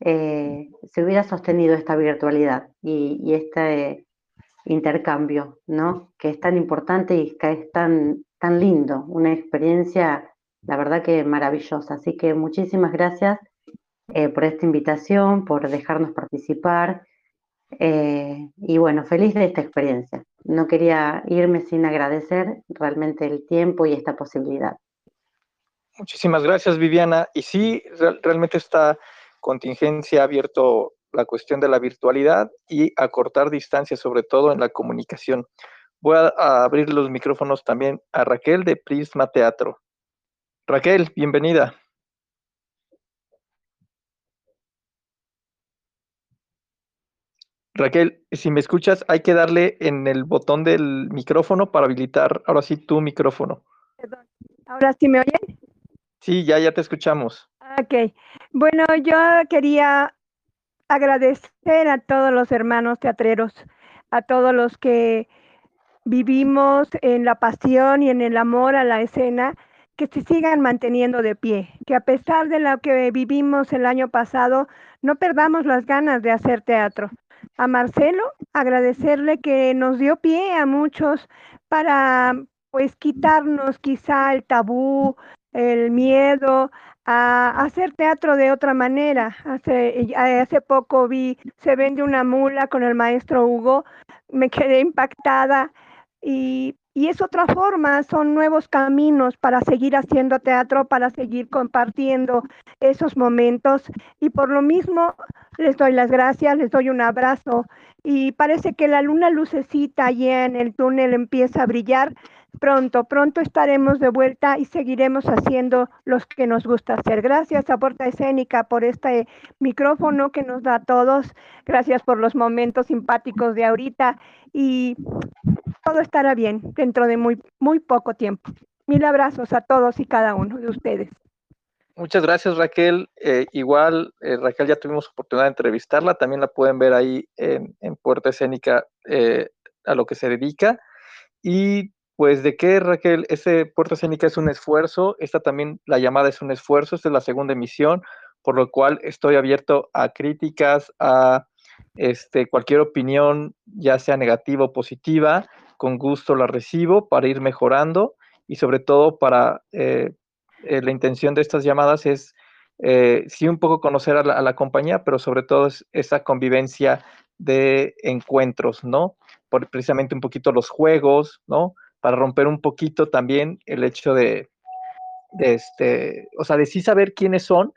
eh, se hubiera sostenido esta virtualidad y, y este intercambio, ¿no? Que es tan importante y que es tan, tan lindo, una experiencia, la verdad que maravillosa. Así que muchísimas gracias eh, por esta invitación, por dejarnos participar. Eh, y bueno, feliz de esta experiencia. No quería irme sin agradecer realmente el tiempo y esta posibilidad. Muchísimas gracias, Viviana. Y sí, real- realmente esta contingencia ha abierto la cuestión de la virtualidad y acortar distancias, sobre todo en la comunicación. Voy a abrir los micrófonos también a Raquel de Prisma Teatro. Raquel, bienvenida. Raquel, si me escuchas, hay que darle en el botón del micrófono para habilitar ahora sí tu micrófono. Perdón. ¿Ahora sí me oyen? Sí, ya, ya te escuchamos. Ok. Bueno, yo quería agradecer a todos los hermanos teatreros, a todos los que vivimos en la pasión y en el amor a la escena, que se sigan manteniendo de pie, que a pesar de lo que vivimos el año pasado, no perdamos las ganas de hacer teatro. A Marcelo, agradecerle que nos dio pie a muchos para pues quitarnos quizá el tabú, el miedo a hacer teatro de otra manera. Hace, hace poco vi Se vende una mula con el maestro Hugo, me quedé impactada y, y es otra forma, son nuevos caminos para seguir haciendo teatro, para seguir compartiendo esos momentos y por lo mismo les doy las gracias, les doy un abrazo y parece que la luna lucecita allá en el túnel empieza a brillar. Pronto, pronto estaremos de vuelta y seguiremos haciendo los que nos gusta hacer. Gracias a Puerta Escénica por este micrófono que nos da a todos. Gracias por los momentos simpáticos de ahorita y todo estará bien dentro de muy, muy poco tiempo. Mil abrazos a todos y cada uno de ustedes. Muchas gracias, Raquel. Eh, igual, eh, Raquel, ya tuvimos oportunidad de entrevistarla. También la pueden ver ahí en, Puerta Escénica eh, a lo que se dedica. Y pues, ¿de qué, Raquel? Ese Puerta Escénica es un esfuerzo. Esta también, la llamada es un esfuerzo. Esta es la segunda emisión, por lo cual estoy abierto a críticas, a este, cualquier opinión, ya sea negativa o positiva. Con gusto la recibo para ir mejorando y sobre todo para eh, eh, la intención de estas llamadas es eh, sí un poco conocer a la, compañía, pero sobre todo es esa convivencia de encuentros, ¿no? Por precisamente un poquito los juegos, ¿no? Para romper un poquito también el hecho de, de este, o sea, de sí saber quiénes son,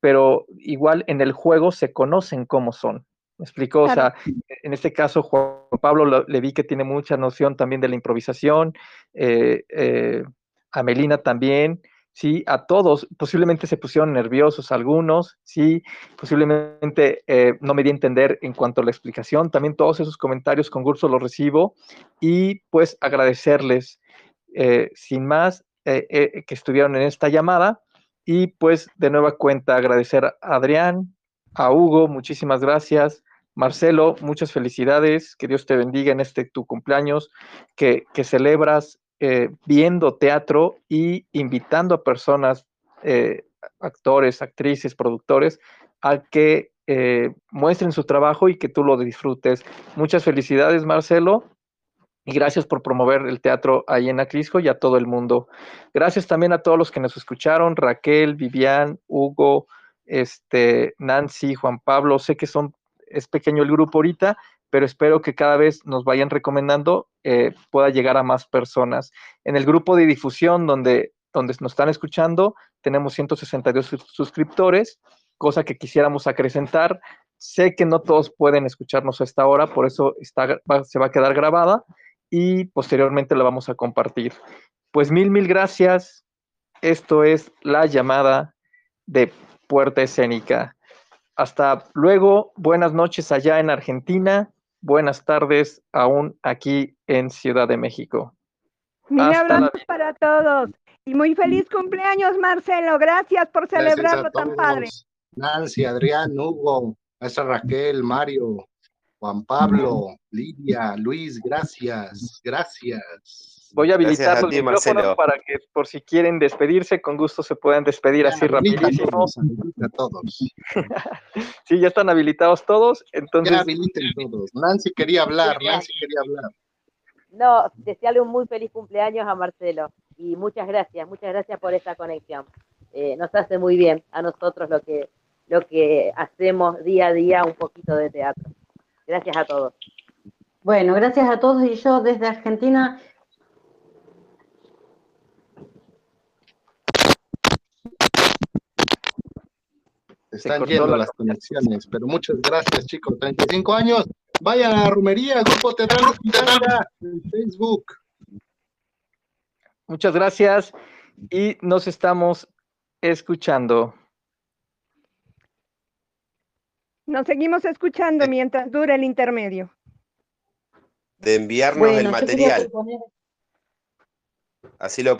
pero igual en el juego se conocen cómo son. ¿Me explico? Claro. O sea, en este caso, Juan Pablo lo, le vi que tiene mucha noción también de la improvisación, eh, eh, a Melina también, sí, a todos, posiblemente se pusieron nerviosos algunos, sí, posiblemente eh, no me di a entender en cuanto a la explicación, también todos esos comentarios con gusto los recibo y pues agradecerles eh, sin más eh, que estuvieron en esta llamada. Y pues de nueva cuenta agradecer a Adrián, a Hugo, muchísimas gracias. Marcelo, muchas felicidades, que Dios te bendiga en este tu cumpleaños, que, que celebras eh, viendo teatro y invitando a personas, eh, actores, actrices, productores, a que eh, muestren su trabajo y que tú lo disfrutes. Muchas felicidades, Marcelo, y gracias por promover el teatro ahí en Acrisco y a todo el mundo. Gracias también a todos los que nos escucharon, Raquel, Vivian, Hugo, este, Nancy, Juan Pablo, sé que son, es pequeño el grupo ahorita, pero espero que cada vez nos vayan recomendando, eh, pueda llegar a más personas. En el grupo de difusión donde, donde nos están escuchando, tenemos 162 suscriptores, cosa que quisiéramos acrecentar. Sé que no todos pueden escucharnos a esta hora, por eso está, se va a quedar grabada y posteriormente la vamos a compartir. Pues mil, mil gracias. Esto es la llamada de Puerta Escénica. Hasta luego, buenas noches allá en Argentina buenas tardes aún aquí en Ciudad de México. Mil abrazos la... para todos y muy feliz cumpleaños, Marcelo. Gracias por celebrarlo tan padre. Nancy, Adrián, Hugo, esa Raquel, Mario, Juan Pablo, Lidia, Luis, gracias, gracias. Voy a habilitar a los ti, micrófonos Marcelo. para que por si quieren despedirse, con gusto se puedan despedir ya, así rapidísimo. A todos. sí, ya están habilitados todos, entonces. Ya habiliten todos. Nancy quería hablar, Nancy quería hablar. No, desearle un muy feliz cumpleaños a Marcelo y muchas gracias, muchas gracias por esta conexión. Eh, nos hace muy bien a nosotros lo que, lo que hacemos día a día, un poquito de teatro. Gracias a todos. Bueno, gracias a todos y yo desde Argentina Están yendo las conexiones, pero muchas gracias, chicos. 35 años. Vayan a la romería, Grupo Teatral en Facebook. Muchas gracias y nos estamos escuchando. Nos seguimos escuchando mientras dura el intermedio. De enviarnos bueno, el material. Así lo